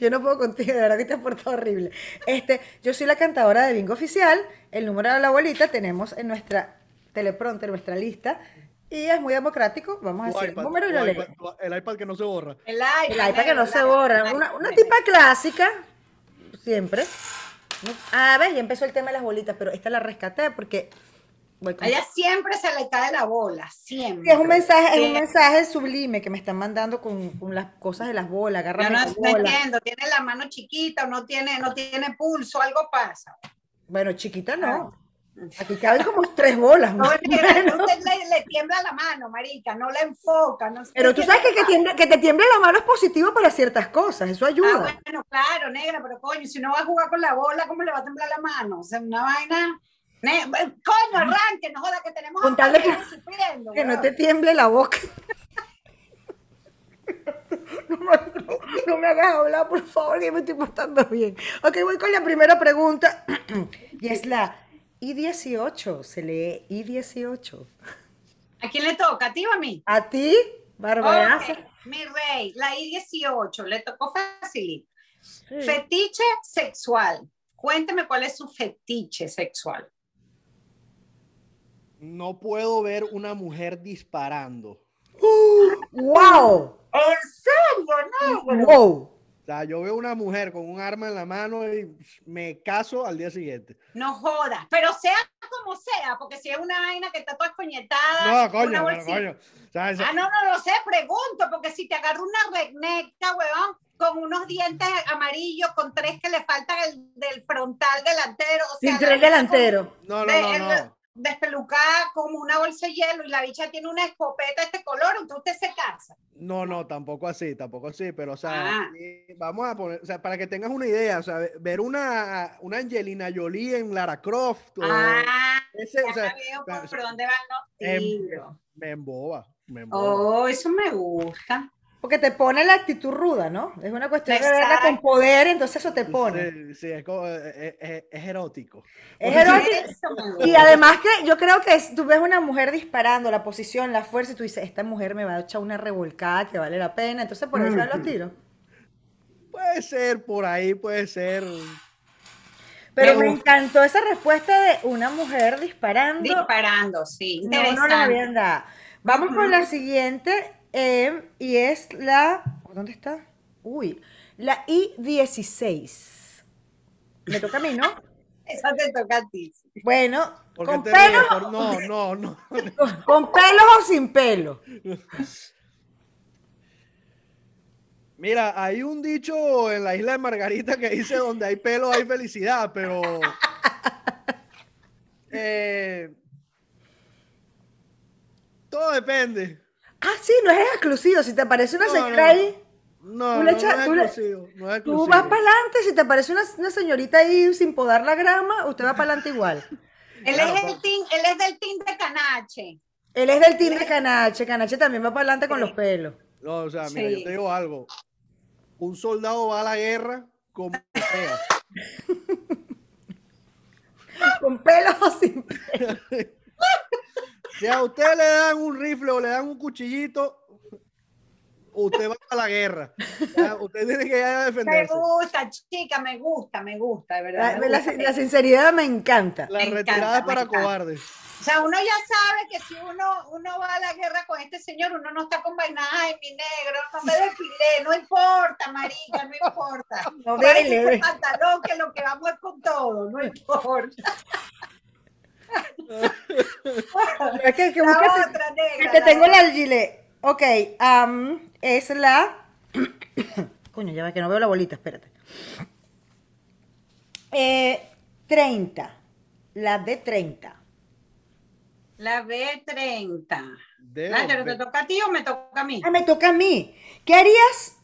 Yo no puedo contigo, de verdad que te has portado horrible. Este, yo soy la cantadora de bingo oficial. El número de la bolita tenemos en nuestra teleprompter, nuestra lista. Y es muy democrático, vamos a decir número y lo El iPad que no se borra. El iPad, el iPad que no se borra. Una, una tipa clásica, siempre. A ver, ya empezó el tema de las bolitas, pero esta la rescaté porque... A ella siempre se le cae la bola, siempre. Es un mensaje, es un mensaje sublime que me están mandando con, con las cosas de las bolas. Yo no, entiendo, tiene la mano chiquita o no tiene, no tiene pulso, algo pasa. Bueno, chiquita no. Aquí caben como tres bolas. No, usted le, tiembla la mano, marica, no la enfoca. No pero tú sabes que, que, que, te tiemble la mano es positivo para ciertas cosas, eso ayuda. Ah, bueno, claro, negra, pero coño, si no va a jugar con la bola, ¿cómo le va a temblar la mano? O sea, una vaina... Coño, arranque, no joda que tenemos con tal de que, que no te tiemble la boca. [laughs] No me, no me, hagas hablar, por favor, que me estoy portando bien. Ok, voy con la primera pregunta. [clears throat] y es la I-18, se lee I-18. ¿A quién le toca? ¿A ti o a mí? ¿A ti, Bárbara? Mi rey, la I-18, le tocó fácil. Fetiche sexual. Cuénteme cuál es su fetiche sexual. No puedo ver una mujer disparando. ¡Wow! ¿En serio? No. ¡Wow! sea, yo veo una mujer con un arma en la mano y me caso al día siguiente. No jodas, pero sea como sea, porque si es una vaina que está toda escoñetada. No, coño, coño. Ah, no, no lo sé, pregunto, porque si te agarro una regneca, huevón, con unos dientes amarillos, con tres que le faltan el, del frontal delantero. O sea, Sin tres delantero. No, no, no, no despelucada como una bolsa de hielo y la bicha tiene una escopeta de este color, entonces usted se casa. No, no, tampoco así, tampoco así, pero o sea, ah. vamos a poner, o sea, para que tengas una idea, o sea, ver una, una Angelina Jolie en Lara Croft. ah, ese, o sea, veo por, dónde van los em, tiros. Me emboba, me emboba. Oh, eso me gusta. Porque te pone la actitud ruda, ¿no? Es una cuestión de verla con poder, entonces eso te pone. Sí, sí es, como, es, eh, eh, eh, es, erótico. Es erótico. Y además que yo creo que tú ves una mujer disparando, la posición, la fuerza, y tú dices, esta mujer me va a echar una revolcada que vale la pena, entonces por eso los tiros. Puede ser, por ahí puede ser. Pero me, encantó esa respuesta de una mujer disparando. Disparando, sí. No, no la habían dado. Vamos con la siguiente Em, y es la. ¿Dónde está? Uy, la I-16. Me toca a mí, ¿no? [laughs] Esa te toca a ti. Bueno, con pelos. No, no, no. [laughs] ¿Con pelos o sin pelo? Mira, hay un dicho en la isla de Margarita que dice donde hay pelo hay felicidad, pero. [laughs] Eh, todo depende. Ah, sí, no es exclusivo. Si te aparece una señora ahí. No, no, no, es exclusivo, no es Tú vas para adelante, si te aparece una, señorita ahí sin podar la grama, usted va para adelante igual. [laughs] él, es el team, él es del team de Canache. Él es del team de Canache. Canache también va para adelante con los pelos. No, o sea, mira, yo te digo algo. Un soldado va a la guerra como sea. [laughs] con pelos o sin pelos. [laughs] Si a usted le dan un rifle o le dan un cuchillito, usted va a la guerra. Usted tiene que ir a defenderse. Me gusta, chica, me gusta, me gusta, de verdad. La, sinceridad me encanta. La retirada es para cobardes. O sea, uno ya sabe que si uno, uno va a la guerra con este señor, uno no está con vainas, ay, mi negro, no me desfilé, no importa, marica, no importa. [laughs] No dele. ese pantalón que lo que vamos es con todo, no importa. [laughs] [laughs] Es que, que La búscate- otra negra. que la tengo la gilet. Ok, es la. [coughs] Coño, ya ve que no veo la bolita, espérate. Eh, 30. La de 30. La B30. De Nájero, los ¿te toca a ti o me toca a mí? Ah, me toca a mí. ¿Qué harías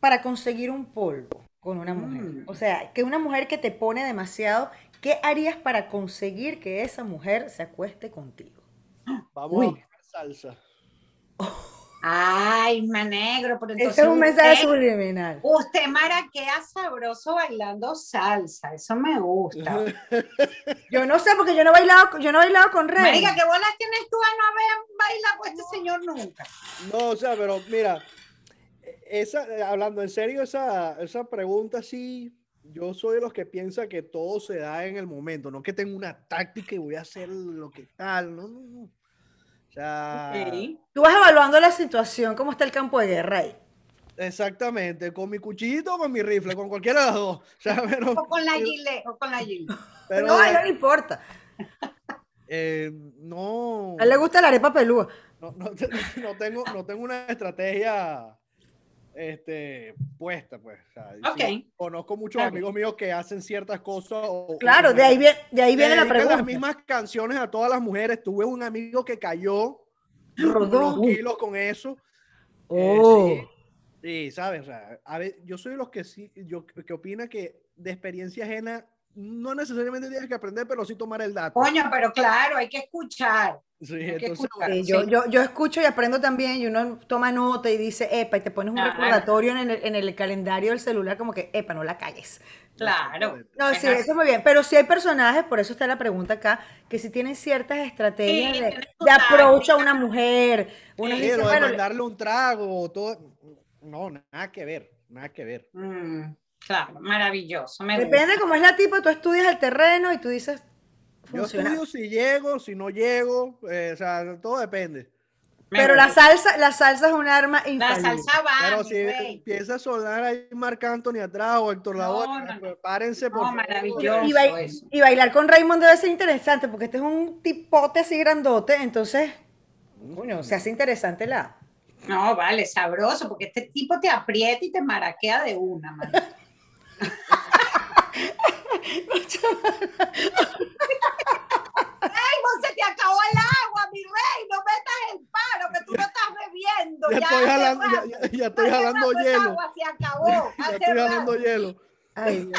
para conseguir un polvo con una mujer? Mm. O sea, que una mujer que te pone demasiado, ¿qué harías para conseguir que esa mujer se acueste contigo? Vamos Uy. a poner salsa. Ay, ma negro, pero entonces Ese es un mensaje usted, subliminal. usted maraquea sabroso bailando salsa, eso me gusta. [laughs] Yo no sé, porque yo no he bailado, yo no he bailado con Rey. Marica, ¿qué bolas tienes tú a no haber bailado con este señor nunca? No, o sea, pero mira, esa, hablando en serio, esa, esa pregunta sí, yo soy de los que piensa que todo se da en el momento, no que tengo una táctica y voy a hacer lo que tal, no, no, no. O sea. Tú vas evaluando la situación, cómo está el campo de guerra ahí. exactamente, con mi cuchillito o con mi rifle, con cualquiera de las dos. O sea, [laughs] pero, O con la gilet, o con la gilet. pero, no, a él no le importa. eh, no, A él le gusta la arepa pelúa. no, no [laughs] no tengo, no tengo una estrategia este, puesta, pues. o sea, sí, Ok. conozco muchos amigos míos que hacen ciertas cosas. o- o Claro, que de ahí viene, de ahí viene la pregunta. las mismas canciones a todas las mujeres. Tuve un amigo que cayó unos kilos con eso. Eh, Oh. sí, sí, sabes, o sea, a ver, yo soy de los que sí, yo que opina que de experiencia ajena no necesariamente tienes que aprender, pero sí tomar el dato. Coño, pero claro, hay que escuchar. Sí, hay que entonces, escuchar. Sí, yo, Sí. yo, yo escucho y aprendo también, y uno toma nota y dice, epa, y te pones un Claro. recordatorio en el, en el calendario del celular como que, epa, no la cagues. Claro. No, sí, eso es muy bien, pero sí hay personajes, por eso está la pregunta acá, que sí tienen ciertas estrategias Sí, de, de approach a una mujer. Uno dice, bueno, mandarle un trago, todo. No, nada que ver, nada que ver. Mm, claro, maravilloso. Me depende gusta. cómo es la tipo, tú estudias el terreno y tú dices, Yo funciona. estudio si llego, si no llego, eh, o sea, todo depende. Me Pero la salsa, la salsa es un arma La infalible. salsa va, Pero si empieza a sonar ahí Marc Anthony atrás o Héctor No, Lavoe, no, no. párense por No, favor. maravilloso. Y, eso. y bailar con Raymond debe ser interesante porque este es un tipote así grandote, entonces, coño, se hace interesante la... No, vale, sabroso, porque este tipo te aprieta y te maraquea de una, man. ¡Ay, vos se te acabó el agua, mi rey! ¡No metas el paro, que tú no estás bebiendo! Ya Ya, estoy jalando, ya, ya- ya estoy jalando hielo. agua se acabó. Ya hace estoy rato. jalando hielo. Ay.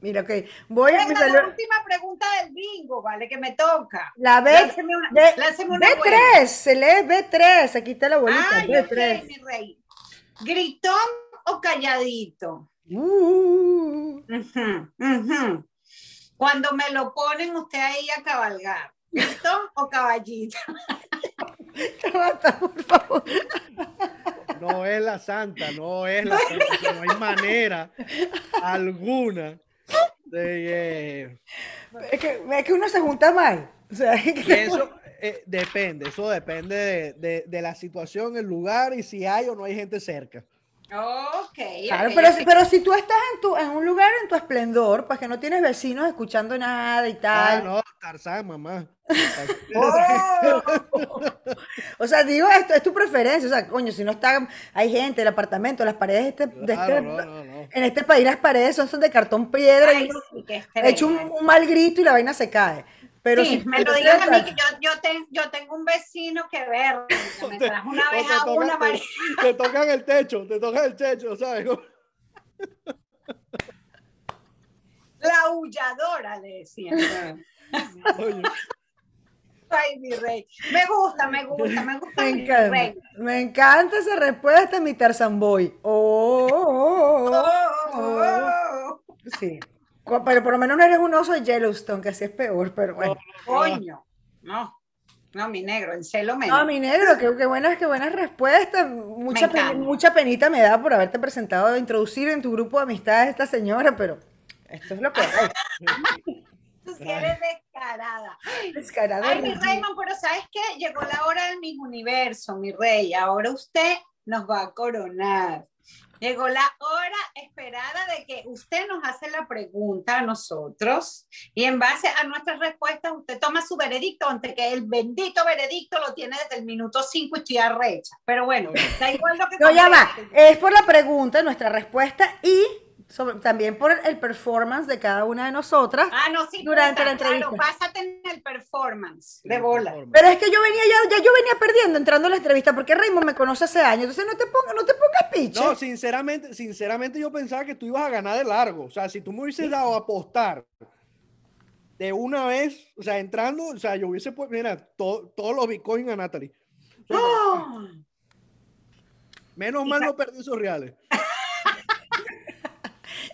Mira, ok, voy, Venga, salió la última pregunta del bingo, ¿vale? Que me toca. la B, Lánceme una, B, lánceme una buena. B3, se lee B3, aquí está la bolita, Ay, B3. ok, mi rey. ¿Gritón o calladito? Uh, Ujú, ujú. Cuando me lo ponen usted ahí a cabalgar, ¿gritón o caballito? por favor. No es la santa, no es la santa, no hay manera alguna de eh, Es que, es que uno se junta mal. O sea, es que- eso eh, depende, eso depende de, de- de la situación, el lugar y si hay o no hay gente cerca. Ok. Claro, ok, pero, ok. si- pero si tú estás en, tu, en un lugar en tu esplendor, pues que no tienes vecinos escuchando nada y Ah, tal. no, Tarzán, mamá. [laughs] Oh, O sea, digo, esto es tu preferencia. O sea, coño, si no está, hay gente, el apartamento, las paredes de este, de Claro, este- no, no, no. en este país las paredes son, son de cartón piedra ay, y uno sí, un, estrella. un mal grito y la vaina se cae. Pero sí, si me lo tú digas a mí, que yo, yo, ten- yo tengo un vecino que ver, que [laughs] me Te- trajo una vez te a tocan- una te- María. Te tocan el techo, te tocan el techo, ¿sabes? [laughs] La aulladora, le decían. [laughs] Oye, Ay, mi rey. Me gusta, me gusta, me gusta. Me mi encanta, rey. me encanta esa respuesta, mi Tarzan Boy. Oh, oh, oh, Oh, oh. oh, oh. Sí. Pero por lo menos no eres un oso de Yellowstone, que así es peor, pero bueno. Coño. No, no, mi negro, en celo menos. No, mi negro, qué, qué buenas, qué buenas respuestas. Mucha, mucha penita me da por haberte presentado, introducir en tu grupo de amistades a esta señora, pero esto es lo que [laughs] hay. Tú sí eres descarada. Descarada. Ay, mi. Raymond, pero ¿sabes qué? Llegó la hora del mismo universo, mi rey. Ahora usted nos va a coronar. Llegó la hora esperada de que usted nos hace la pregunta a nosotros y en base a nuestras respuestas usted toma su veredicto, ante que el bendito veredicto lo tiene desde el minuto 5 y estoy arrecha. Pero bueno, da igual lo que No, ya va. Es por la pregunta, nuestra respuesta y sobre- también por el performance de cada una de nosotras. Ah, no, sí, Durante la entrevista. Claro, pásate en el performance de bola. Pero es que yo venía ya, ya yo venía perdiendo entrando a la entrevista porque Raymond me conoce hace años, entonces no te pongas, no te pongas piche. No, sinceramente, sinceramente yo pensaba que tú ibas a ganar de largo. O sea, si tú me hubieses dado a apostar de una vez, o sea, entrando, o sea, yo hubiese puesto, mira, to- todos los bitcoins a Natalie. O sea, ¡Oh! Menos mal no perdí esos reales. [laughs]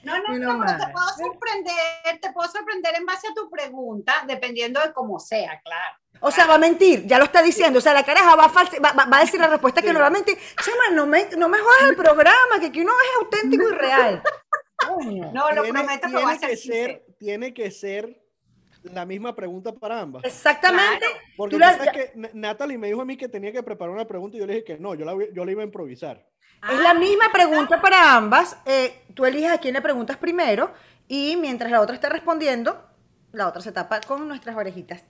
No, no, Menos no, pero te puedo sorprender, te puedo sorprender en base a tu pregunta, dependiendo de cómo sea, claro. O sea, va a mentir, ya lo está diciendo. O sea, la caraja va a, falsi- va, va- va a decir la respuesta que Sí. no va a mentir. Chama, no me, no me jodas el programa, que aquí uno es auténtico y real. [laughs] No, lo prometo que va a ser, tiene que ser la misma pregunta para ambas. Exactamente. Claro. Porque Tú tú la- sabes que Na- Natalie me dijo a mí que tenía que preparar una pregunta y yo le dije que no, yo la, yo la iba a improvisar. Es la misma pregunta para ambas. eh, tú eliges a quién le preguntas primero y mientras la otra esté respondiendo, la otra se tapa con nuestras orejitas.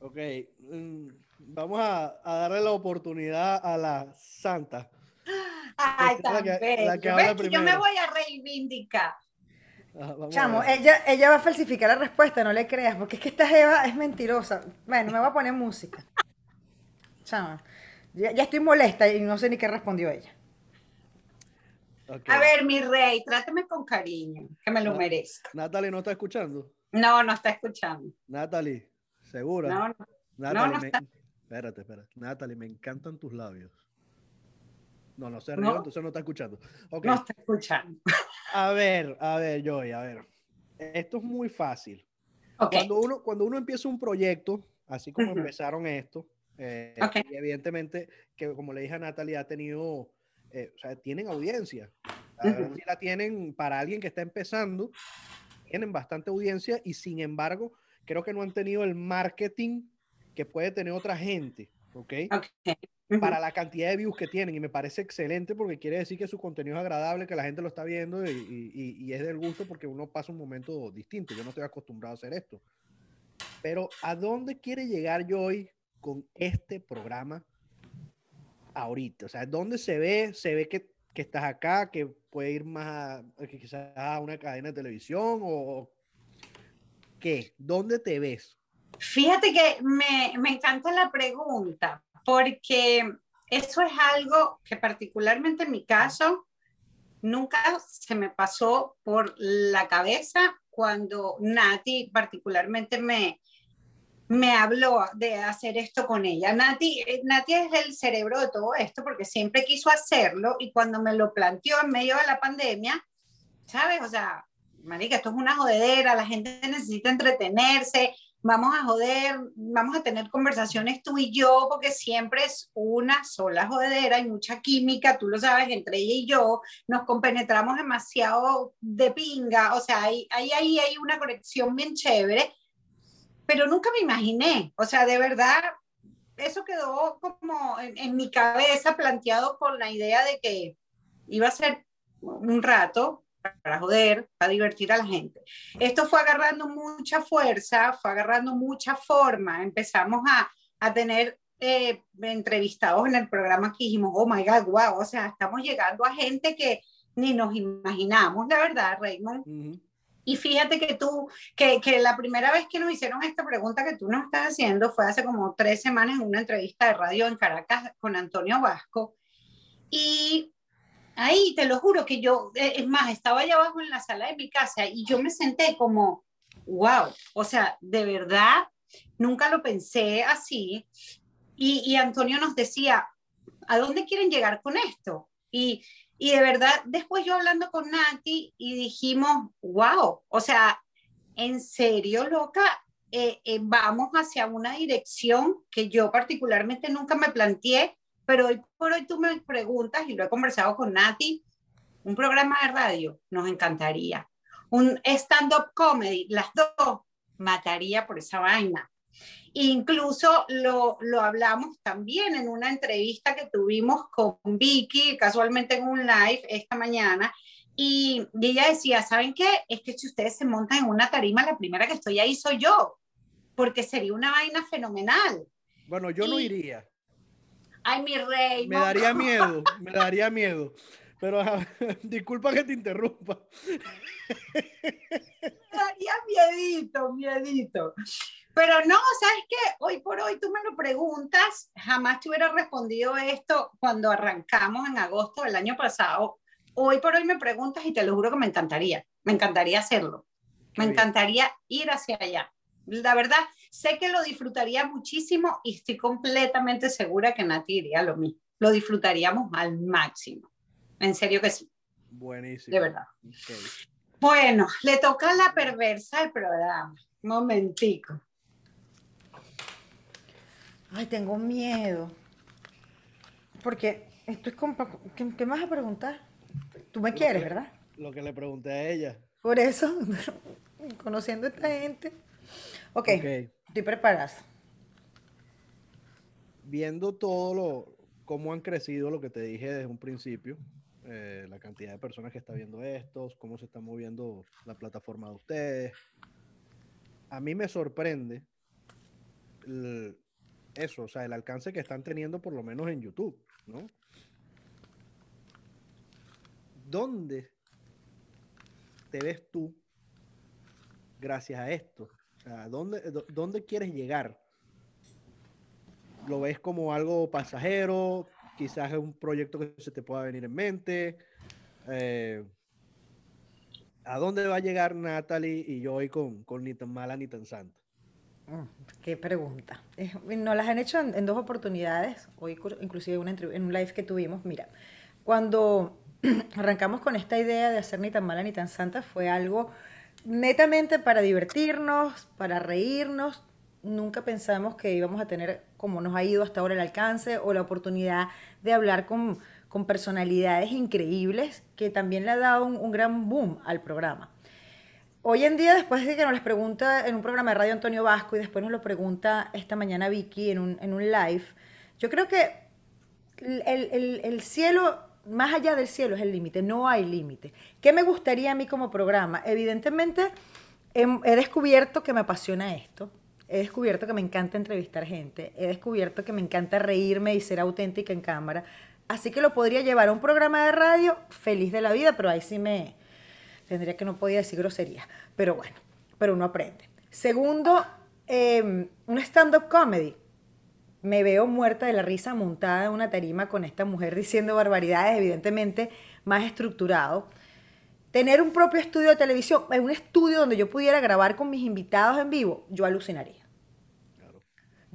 Ok, mm, vamos a, a darle la oportunidad a la santa. Ay, la tan que- la bello. que habla ¿Ves que yo me voy a reivindicar. Ah, Chamo, ella, ella va a falsificar la respuesta, no le creas, porque es que esta Eva es mentirosa. Bueno, me voy a poner música. Chamo, ya, ya estoy molesta y no sé ni qué respondió ella. A ver, mi rey, trátame con cariño, que me lo Ah. merezco. Natalie no está escuchando. No, no está escuchando. Natalie, segura. No, no. Natalie, no me- está. espérate, espérate. Natalie, me encantan tus labios. No, no se No. rió, entonces no está escuchando. Ok. no está escuchando. A ver, a ver, Joy, a ver. Esto es muy fácil. Ok, Cuando uno, cuando uno empieza un proyecto, así como Ujú. empezaron esto, eh, Ok. y evidentemente que como le dije a Natalie, ha tenido, eh, o sea, tienen audiencia. La verdad, Ujú. sí la tienen para alguien que está empezando, tienen bastante audiencia y sin embargo, creo que no han tenido el marketing que puede tener otra gente, ¿ok? Para la cantidad de views que tienen y me parece excelente porque quiere decir que su contenido es agradable, que la gente lo está viendo y, y- es del gusto porque uno pasa un momento distinto. Yo no estoy acostumbrado a hacer esto. Pero ¿a dónde quiere llegar Joy con este programa ahorita? O sea, ¿dónde se ve? Se ve que, que estás acá, que puede ir más a, que quizás a una cadena de televisión o qué? ¿Dónde te ves? Fíjate que me, me encanta la pregunta, porque eso es algo que particularmente en mi caso nunca se me pasó por la cabeza cuando Nati particularmente me, me habló de hacer esto con ella. Nati, eh, Nati es el cerebro de todo esto porque siempre quiso hacerlo y cuando me lo planteó en medio de la pandemia, ¿sabes? O sea, marica, esto es una jodedera, la gente necesita entretenerse, vamos a joder, vamos a tener conversaciones tú y yo, porque siempre es una sola jodedera, hay mucha química, tú lo sabes, entre ella y yo, nos compenetramos demasiado de pinga, o sea, ahí ahí ahí hay una conexión bien chévere, pero nunca me imaginé, o sea, de verdad, eso quedó como en, en mi cabeza planteado con la idea de que iba a ser un rato para joder, para divertir a la gente. Esto fue agarrando mucha fuerza, fue agarrando mucha forma. Empezamos a, a tener eh, entrevistados en el programa que dijimos, oh my God, wow, o sea, estamos llegando a gente que ni nos imaginamos, la verdad, Raymond. Ujú. Y fíjate que tú, que, que la primera vez que nos hicieron esta pregunta que tú nos estás haciendo fue hace como tres semanas en una entrevista de radio en Caracas con Antonio Vasco. Y ahí te lo juro que yo, eh, es más, estaba allá abajo en la sala de mi casa y yo me senté como, wow, o sea, de verdad, nunca lo pensé así. Y, y Antonio nos decía, ¿a dónde quieren llegar con esto? Y, y de verdad, después yo hablando con Nati y dijimos, wow, o sea, en serio, loca, eh, eh, vamos hacia una dirección que yo particularmente nunca me planteé, pero hoy por hoy tú me preguntas, y lo he conversado con Nati, un programa de radio nos encantaría. Un stand-up comedy, las dos, mataría por esa vaina. Incluso lo, lo, hablamos también en una entrevista que tuvimos con Vicky, casualmente en un live esta mañana, y, ella decía, ¿saben qué? Es que si ustedes se montan en una tarima, la primera que estoy ahí soy yo, porque sería una vaina fenomenal. Bueno, yo no iría. Ay, mi rey. Me daría [laughs] miedo, me daría miedo. Pero [laughs] disculpa que te interrumpa. Me daría miedito, miedito. Pero no, ¿sabes qué? Hoy por hoy tú me lo preguntas, jamás te hubiera respondido esto cuando arrancamos en agosto del año pasado. Hoy por hoy me preguntas y te lo juro que me encantaría, me encantaría hacerlo, me encantaría ir hacia allá. La verdad, sé que lo disfrutaría muchísimo y estoy completamente segura que Nati iría lo mismo. Lo disfrutaríamos al máximo. En serio que sí. Buenísimo. De verdad. Bueno, le toca a la perversa el programa. Momentico. Ay, tengo miedo. Porque esto es como... ¿Qué, ¿Qué, vas a preguntar? Tú me quieres, ¿verdad? Lo que le pregunté a ella. Por eso, [laughs] conociendo a esta gente. Ok, okay. estoy preparada. Viendo todo lo, cómo han crecido, lo que te dije desde un principio, eh, la cantidad de personas que está viendo estos, cómo se está moviendo la plataforma de ustedes. A mí me sorprende eso, o sea, el alcance que están teniendo por lo menos en YouTube, ¿no? ¿Dónde te ves tú gracias a esto? Sea, ¿dónde, ¿dónde quieres llegar? ¿Lo ves como algo pasajero? quizás es un proyecto que se te pueda venir en mente. Eh, ¿A dónde va a llegar Natalie y yo hoy con, con ni tan mala ni tan santa? Mm, qué pregunta. nos las han hecho en, dos oportunidades, hoy inclusive una en un live que tuvimos. Mira, cuando [clears throat] arrancamos con esta idea de hacer ni tan mala ni tan santa fue algo netamente para divertirnos, para reírnos, nunca pensamos que íbamos a tener, como nos ha ido hasta ahora, el alcance o la oportunidad de hablar con, personalidades increíbles que también le ha dado un, gran boom al programa. Hoy en día, después de que nos les pregunta en un programa de radio Antonio Vasco y después nos lo pregunta esta mañana Vicky en un, en un live, yo creo que el, el cielo, más allá del cielo es el límite, no hay límite. ¿Qué me gustaría a mí como programa? Evidentemente, he descubierto que me apasiona esto He descubierto que me encanta entrevistar gente, he descubierto que me encanta reírme y ser auténtica en cámara. Así que lo podría llevar a un programa de radio feliz de la vida, pero ahí sí me tendría que no podía decir grosería. Pero bueno, pero uno aprende. Segundo, em, un stand-up comedy. Me veo muerta de la risa montada en una tarima con esta mujer diciendo barbaridades, evidentemente más estructurado. Tener un propio estudio de televisión, un estudio donde yo pudiera grabar con mis invitados en vivo, yo alucinaría.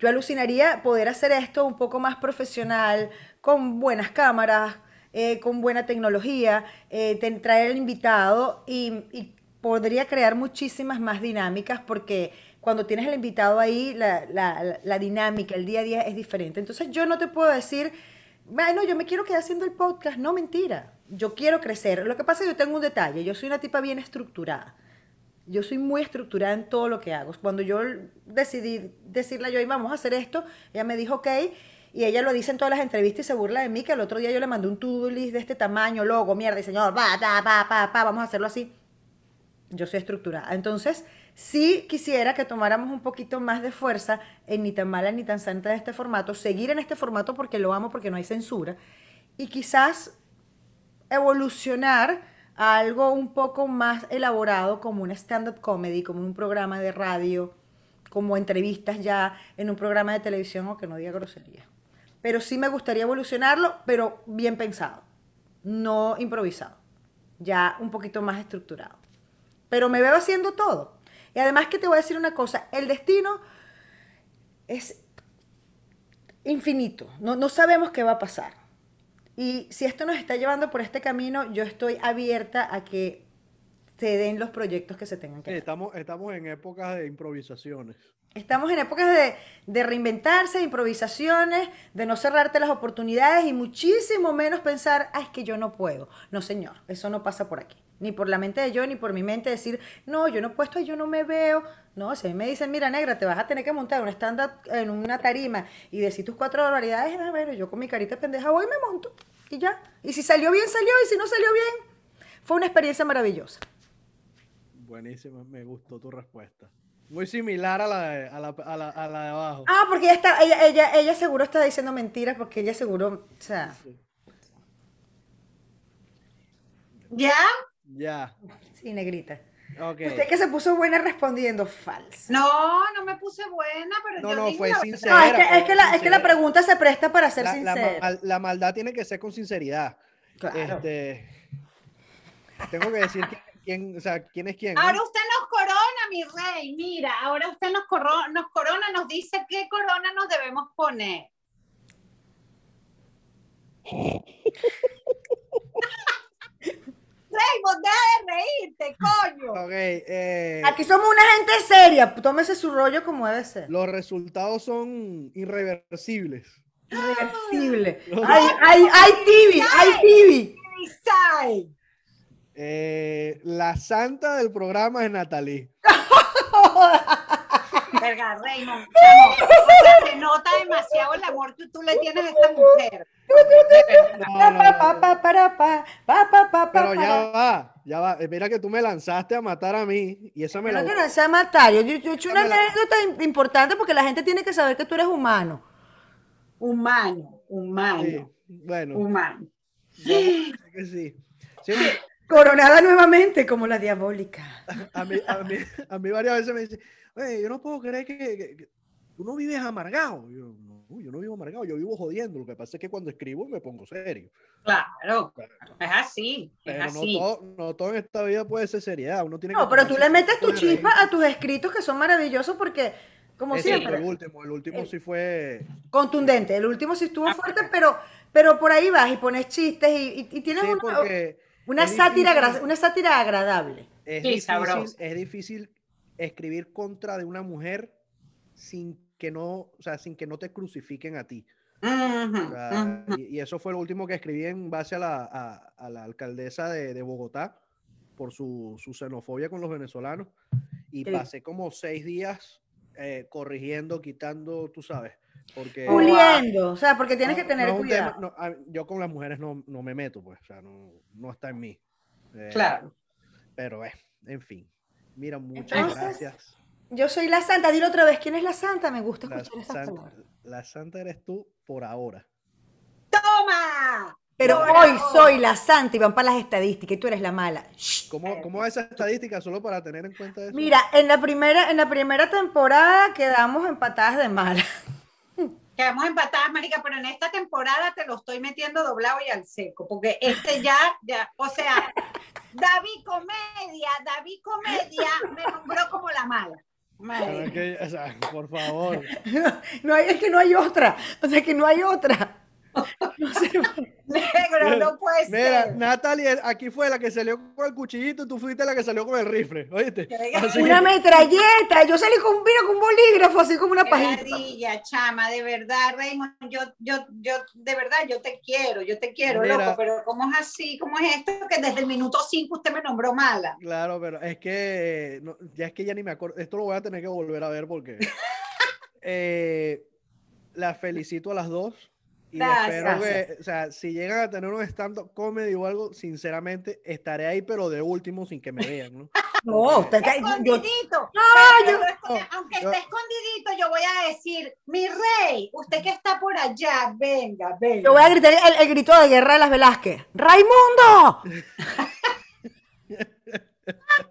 Yo alucinaría poder hacer esto un poco más profesional, con buenas cámaras, eh, con buena tecnología, eh, traer el invitado y, podría crear muchísimas más dinámicas porque cuando tienes el invitado ahí, la, la, dinámica, el día a día es diferente. Entonces yo no te puedo decir, bueno, yo me quiero quedar haciendo el podcast. No, mentira yo quiero crecer. Lo que pasa es que yo tengo un detalle, yo soy una tipa bien estructurada. Yo soy muy estructurada en todo lo que hago. Cuando yo decidí decirle a Joy, vamos a hacer esto, ella me dijo, ok, y ella lo dice en todas las entrevistas y se burla de mí, que el otro día yo le mandé un to-do list de este tamaño, logo, mierda, señor, va, va, va, va, va, vamos a hacerlo así. Yo soy estructurada. Entonces, sí quisiera que tomáramos un poquito más de fuerza en ni tan mala ni tan santa de este formato, seguir en este formato porque lo amo, porque no hay censura, y quizás evolucionar a algo un poco más elaborado como un stand-up comedy, como un programa de radio, como entrevistas ya en un programa de televisión o que no diga grosería. Pero sí me gustaría evolucionarlo, pero bien pensado, no improvisado, ya un poquito más estructurado. Pero me veo haciendo todo. Y además que te voy a decir una cosa, el destino es infinito, no, no sabemos qué va a pasar. Y si esto nos está llevando por este camino, yo estoy abierta a que se den los proyectos que se tengan que Estamos, estamos en épocas de improvisaciones. Estamos en épocas de, de reinventarse, improvisaciones, de no cerrarte las oportunidades y muchísimo menos pensar, ah, es que yo no puedo. No, señor, eso no pasa por aquí. Ni por la mente de yo, ni por mi mente decir, no, yo no he puesto, yo no me veo. No, si a mí me dicen, mira, negra, te vas a tener que montar un stand-up en una tarima y decir tus cuatro barbaridades, ah, bueno, yo con mi carita de pendeja voy y me monto. Y ya. Y si salió bien, salió. Y si no salió bien, fue una experiencia maravillosa. Buenísima, me gustó tu respuesta. Muy similar a la de, a la, a la, a la de abajo. Ah, porque ella, está, ella, ella, ella seguro está diciendo mentiras porque ella seguro, o sea, ¿Ya? Ya. sí, negrita. Usted que se puso buena respondiendo falso. No, no me puse buena, pero No, yo no, dije fue la sincera. No, es que, fue es, que la, es que la pregunta se presta para ser La, la sincera. mal- la maldad tiene que ser con sinceridad. Claro. Este, tengo que decir quién, quién, o sea, quién es quién. ¿no? Ahora usted nos corona, mi rey. Mira, ahora usted nos, corro- nos corona, nos dice qué corona nos debemos poner. [laughs] Raymond, deja de reírte, coño. Ok, eh, Aquí somos una gente seria. Tómese su rollo como debe ser. los resultados son irreversibles. Irreversible. [laughs] Ay, ay, ay, Tibi, ay, Tibi. Isai. Eh, la santa del programa es Natalie. [laughs] Verga, Raymond. chamo, o sea, se nota demasiado el amor que tú le tienes a esta mujer. No, no, no, no. Pero ya va, ya va. Eh, Mira que tú me lanzaste a matar a mí y esa me No la... lancé a matar. Yo, yo, he hecho una anécdota im- importante porque la gente tiene que saber que tú eres humano. Humano, humano, Sí, bueno, humano. que sí. Sí, Coronada nuevamente como la diabólica. a, mí, a, mí, a mí varias veces me dicen, oye, yo no puedo creer que, que- que tú no vives amargado. Yo, no, yo no vivo amargado, yo vivo jodiendo. Lo que pasa es que cuando escribo me pongo serio. Claro, es así, es Pero no así. todo, no todo en esta vida puede ser seriedad. Uno tiene No, que pero tú le metes tu chispa a tus escritos que son maravillosos porque, como fue siempre, el último, el último Eh, sí fue... contundente. El último sí estuvo Ah, fuerte, pero, pero por ahí vas y pones chistes y, y- y tienes Sí, una, una es sátira, difícil. una sátira agradable. es Sí, difícil, sabroso. es difícil escribir contra de una mujer sin que no, o sea, sin que no te crucifiquen a ti. O sea, y, y eso fue lo último que escribí en base a la, a, a la alcaldesa de, de Bogotá por su, su xenofobia con los venezolanos. Y Sí. pasé como seis días eh, corrigiendo, quitando, tú sabes, porque... Oh, wow. Puliendo, o sea, porque tienes no- que tener no tema- cuidado. no, yo con las mujeres no, no me meto, pues, o sea, no, no está en mí. Eh, Claro. Pero, eh, en fin. Mira, muchas Entonces, gracias. Yo soy la santa. Dile otra vez, ¿quién es la santa? Me gusta La escuchar esa santa, palabra. la santa eres tú por ahora. ¡Toma! Pero Por hoy ahora. soy la santa y van para las estadísticas y tú eres la mala. ¿Cómo, cómo es esa estadística solo para tener en cuenta eso? Mira, en la primera, en la primera temporada quedamos empatadas de mala. Quedamos empatadas, marica, pero en esta temporada te lo estoy metiendo doblado y al seco, porque este ya, ya, o sea, David Comedia, David Comedia me nombró como la mala. Madre. que, o sea, por favor. [laughs] No hay, es que no hay otra. O sea, que no hay otra. [laughs] No sé. [laughs] Negro, no puede Mira, ser. Natalie, aquí fue la que salió con el cuchillito y tú fuiste la que salió con el rifle, ¿oíste? Así que- Una metralleta. Yo salí con, mira, con un bolígrafo, así como una pajita. ladilla, chama, de verdad, Raymond, yo, yo, yo, de verdad, yo te quiero, yo te quiero, Mira. loco, pero ¿cómo es así? ¿Cómo es esto? Que desde el minuto 5 usted me nombró mala. Claro, pero es que no, ya es que ya ni me acuerdo. Esto lo voy a tener que volver a ver porque [laughs] eh, las felicito a las dos. Y espero Gracias. que, o sea, si llegan a tener un stand-up comedy o algo, sinceramente estaré ahí, pero de último sin que me vean, ¿no? [laughs] No, usted yo, Escondidito. No, Pero yo- esconde- aunque yo- esté escondidito, yo voy a decir, mi rey, usted que está por allá, venga, venga. yo voy a gritar el, el grito de guerra de las Velázquez. ¡Raimundo! [laughs]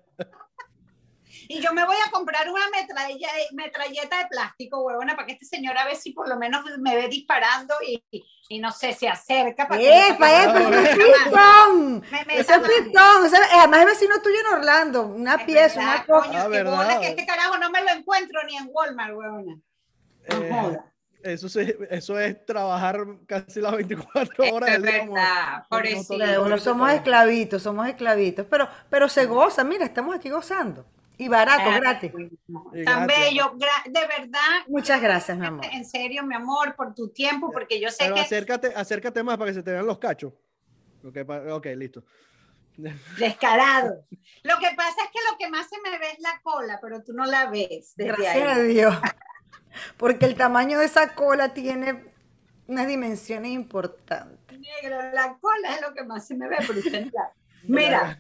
Y yo me voy a comprar una metralla, metralleta de plástico, huevona, para que este señor a ver si por lo menos me ve disparando y, y no sé, se acerca para ¡Epa, epa! ¡Ese es meta ¡Ese es pistón! ese- además es vecino tuyo en Orlando. Una Es pieza, verdad, una cosa. coño, Ah, bola, que este carajo no me lo encuentro ni en Walmart, huevona. No Eh, joda. eso, se- eso es trabajar casi las 24 Esto horas es verdad, Bueno, ahorita somos esclavitos, somos esclavitos, pero, pero se goza, mira, estamos aquí gozando. Y barato, gratis. Tan bello, de verdad. Muchas gracias, mi amor. En serio, mi amor, por tu tiempo, porque yo sé que. Acércate, acércate más para que se te vean los cachos. ok, listo. Descarado. [laughs] Lo que pasa es que lo que más se me ve es la cola, pero tú no la ves. Gracias a Dios. [laughs] Porque el tamaño de esa cola tiene unas dimensiones importantes. Negro, la cola es lo que más se me ve, pero usted Mira,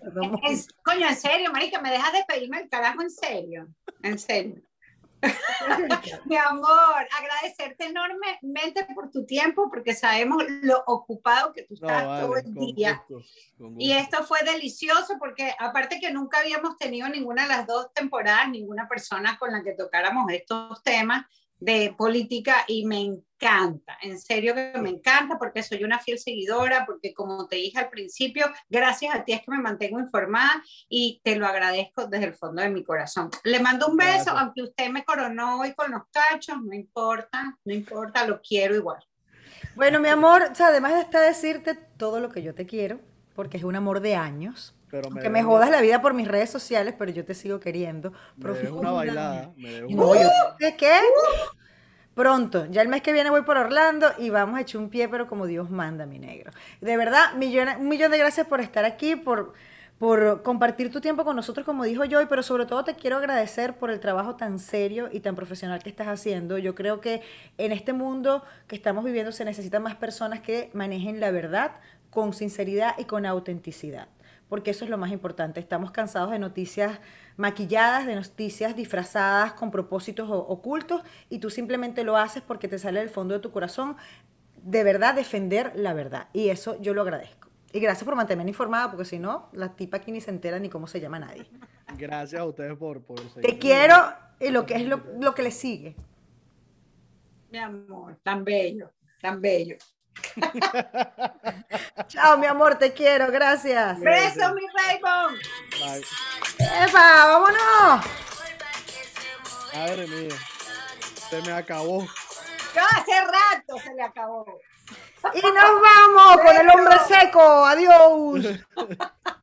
coño, en serio, marica, me dejas de pedirme el carajo en serio, en serio. [laughs] Mi amor, agradecerte enormemente por tu tiempo, porque sabemos lo ocupado que tú estás todo el día. Y esto fue delicioso, porque aparte que nunca habíamos tenido ninguna de las dos temporadas, ninguna persona con la que tocáramos estos temas, de política y me encanta, en serio que me encanta porque soy una fiel seguidora, porque como te dije al principio, gracias a ti es que me mantengo informada y te lo agradezco desde el fondo de mi corazón. Le mando un beso, aunque usted me coronó hoy con los cachos, no importa, no importa, lo quiero igual. Bueno, mi amor, además de estar decirte todo lo que yo te quiero, porque es un amor de años, que me jodas la vida por mis redes sociales, pero yo te sigo queriendo. Me una bailada. ¿De qué? Pronto, ya el mes que viene voy por Orlando y vamos a echar un pie, pero como Dios manda, mi negro. De verdad, millón, un millón de gracias por estar aquí, por, por compartir tu tiempo con nosotros, como dijo Joy, pero sobre todo te quiero agradecer por el trabajo tan serio y tan profesional que estás haciendo. Yo creo que en este mundo que estamos viviendo se necesitan más personas que manejen la verdad con sinceridad y con autenticidad porque eso es lo más importante. Estamos cansados de noticias maquilladas, de noticias disfrazadas con propósitos ocultos y tú simplemente lo haces porque te sale del fondo de tu corazón de verdad defender la verdad. Y eso yo lo agradezco. Y gracias por mantenerme informada, porque si no, la tipa aquí ni se entera ni cómo se llama nadie. Gracias a ustedes por... por Te quiero y lo que es lo, lo que le sigue. Mi amor, tan bello, tan bello. [laughs] Chao, mi amor, te quiero, gracias. Beso, mi Raymond. ¡Epa, vámonos! Madre mía, se me acabó. hace rato se le acabó. Y nos vamos con el hombre seco. Adiós. [laughs]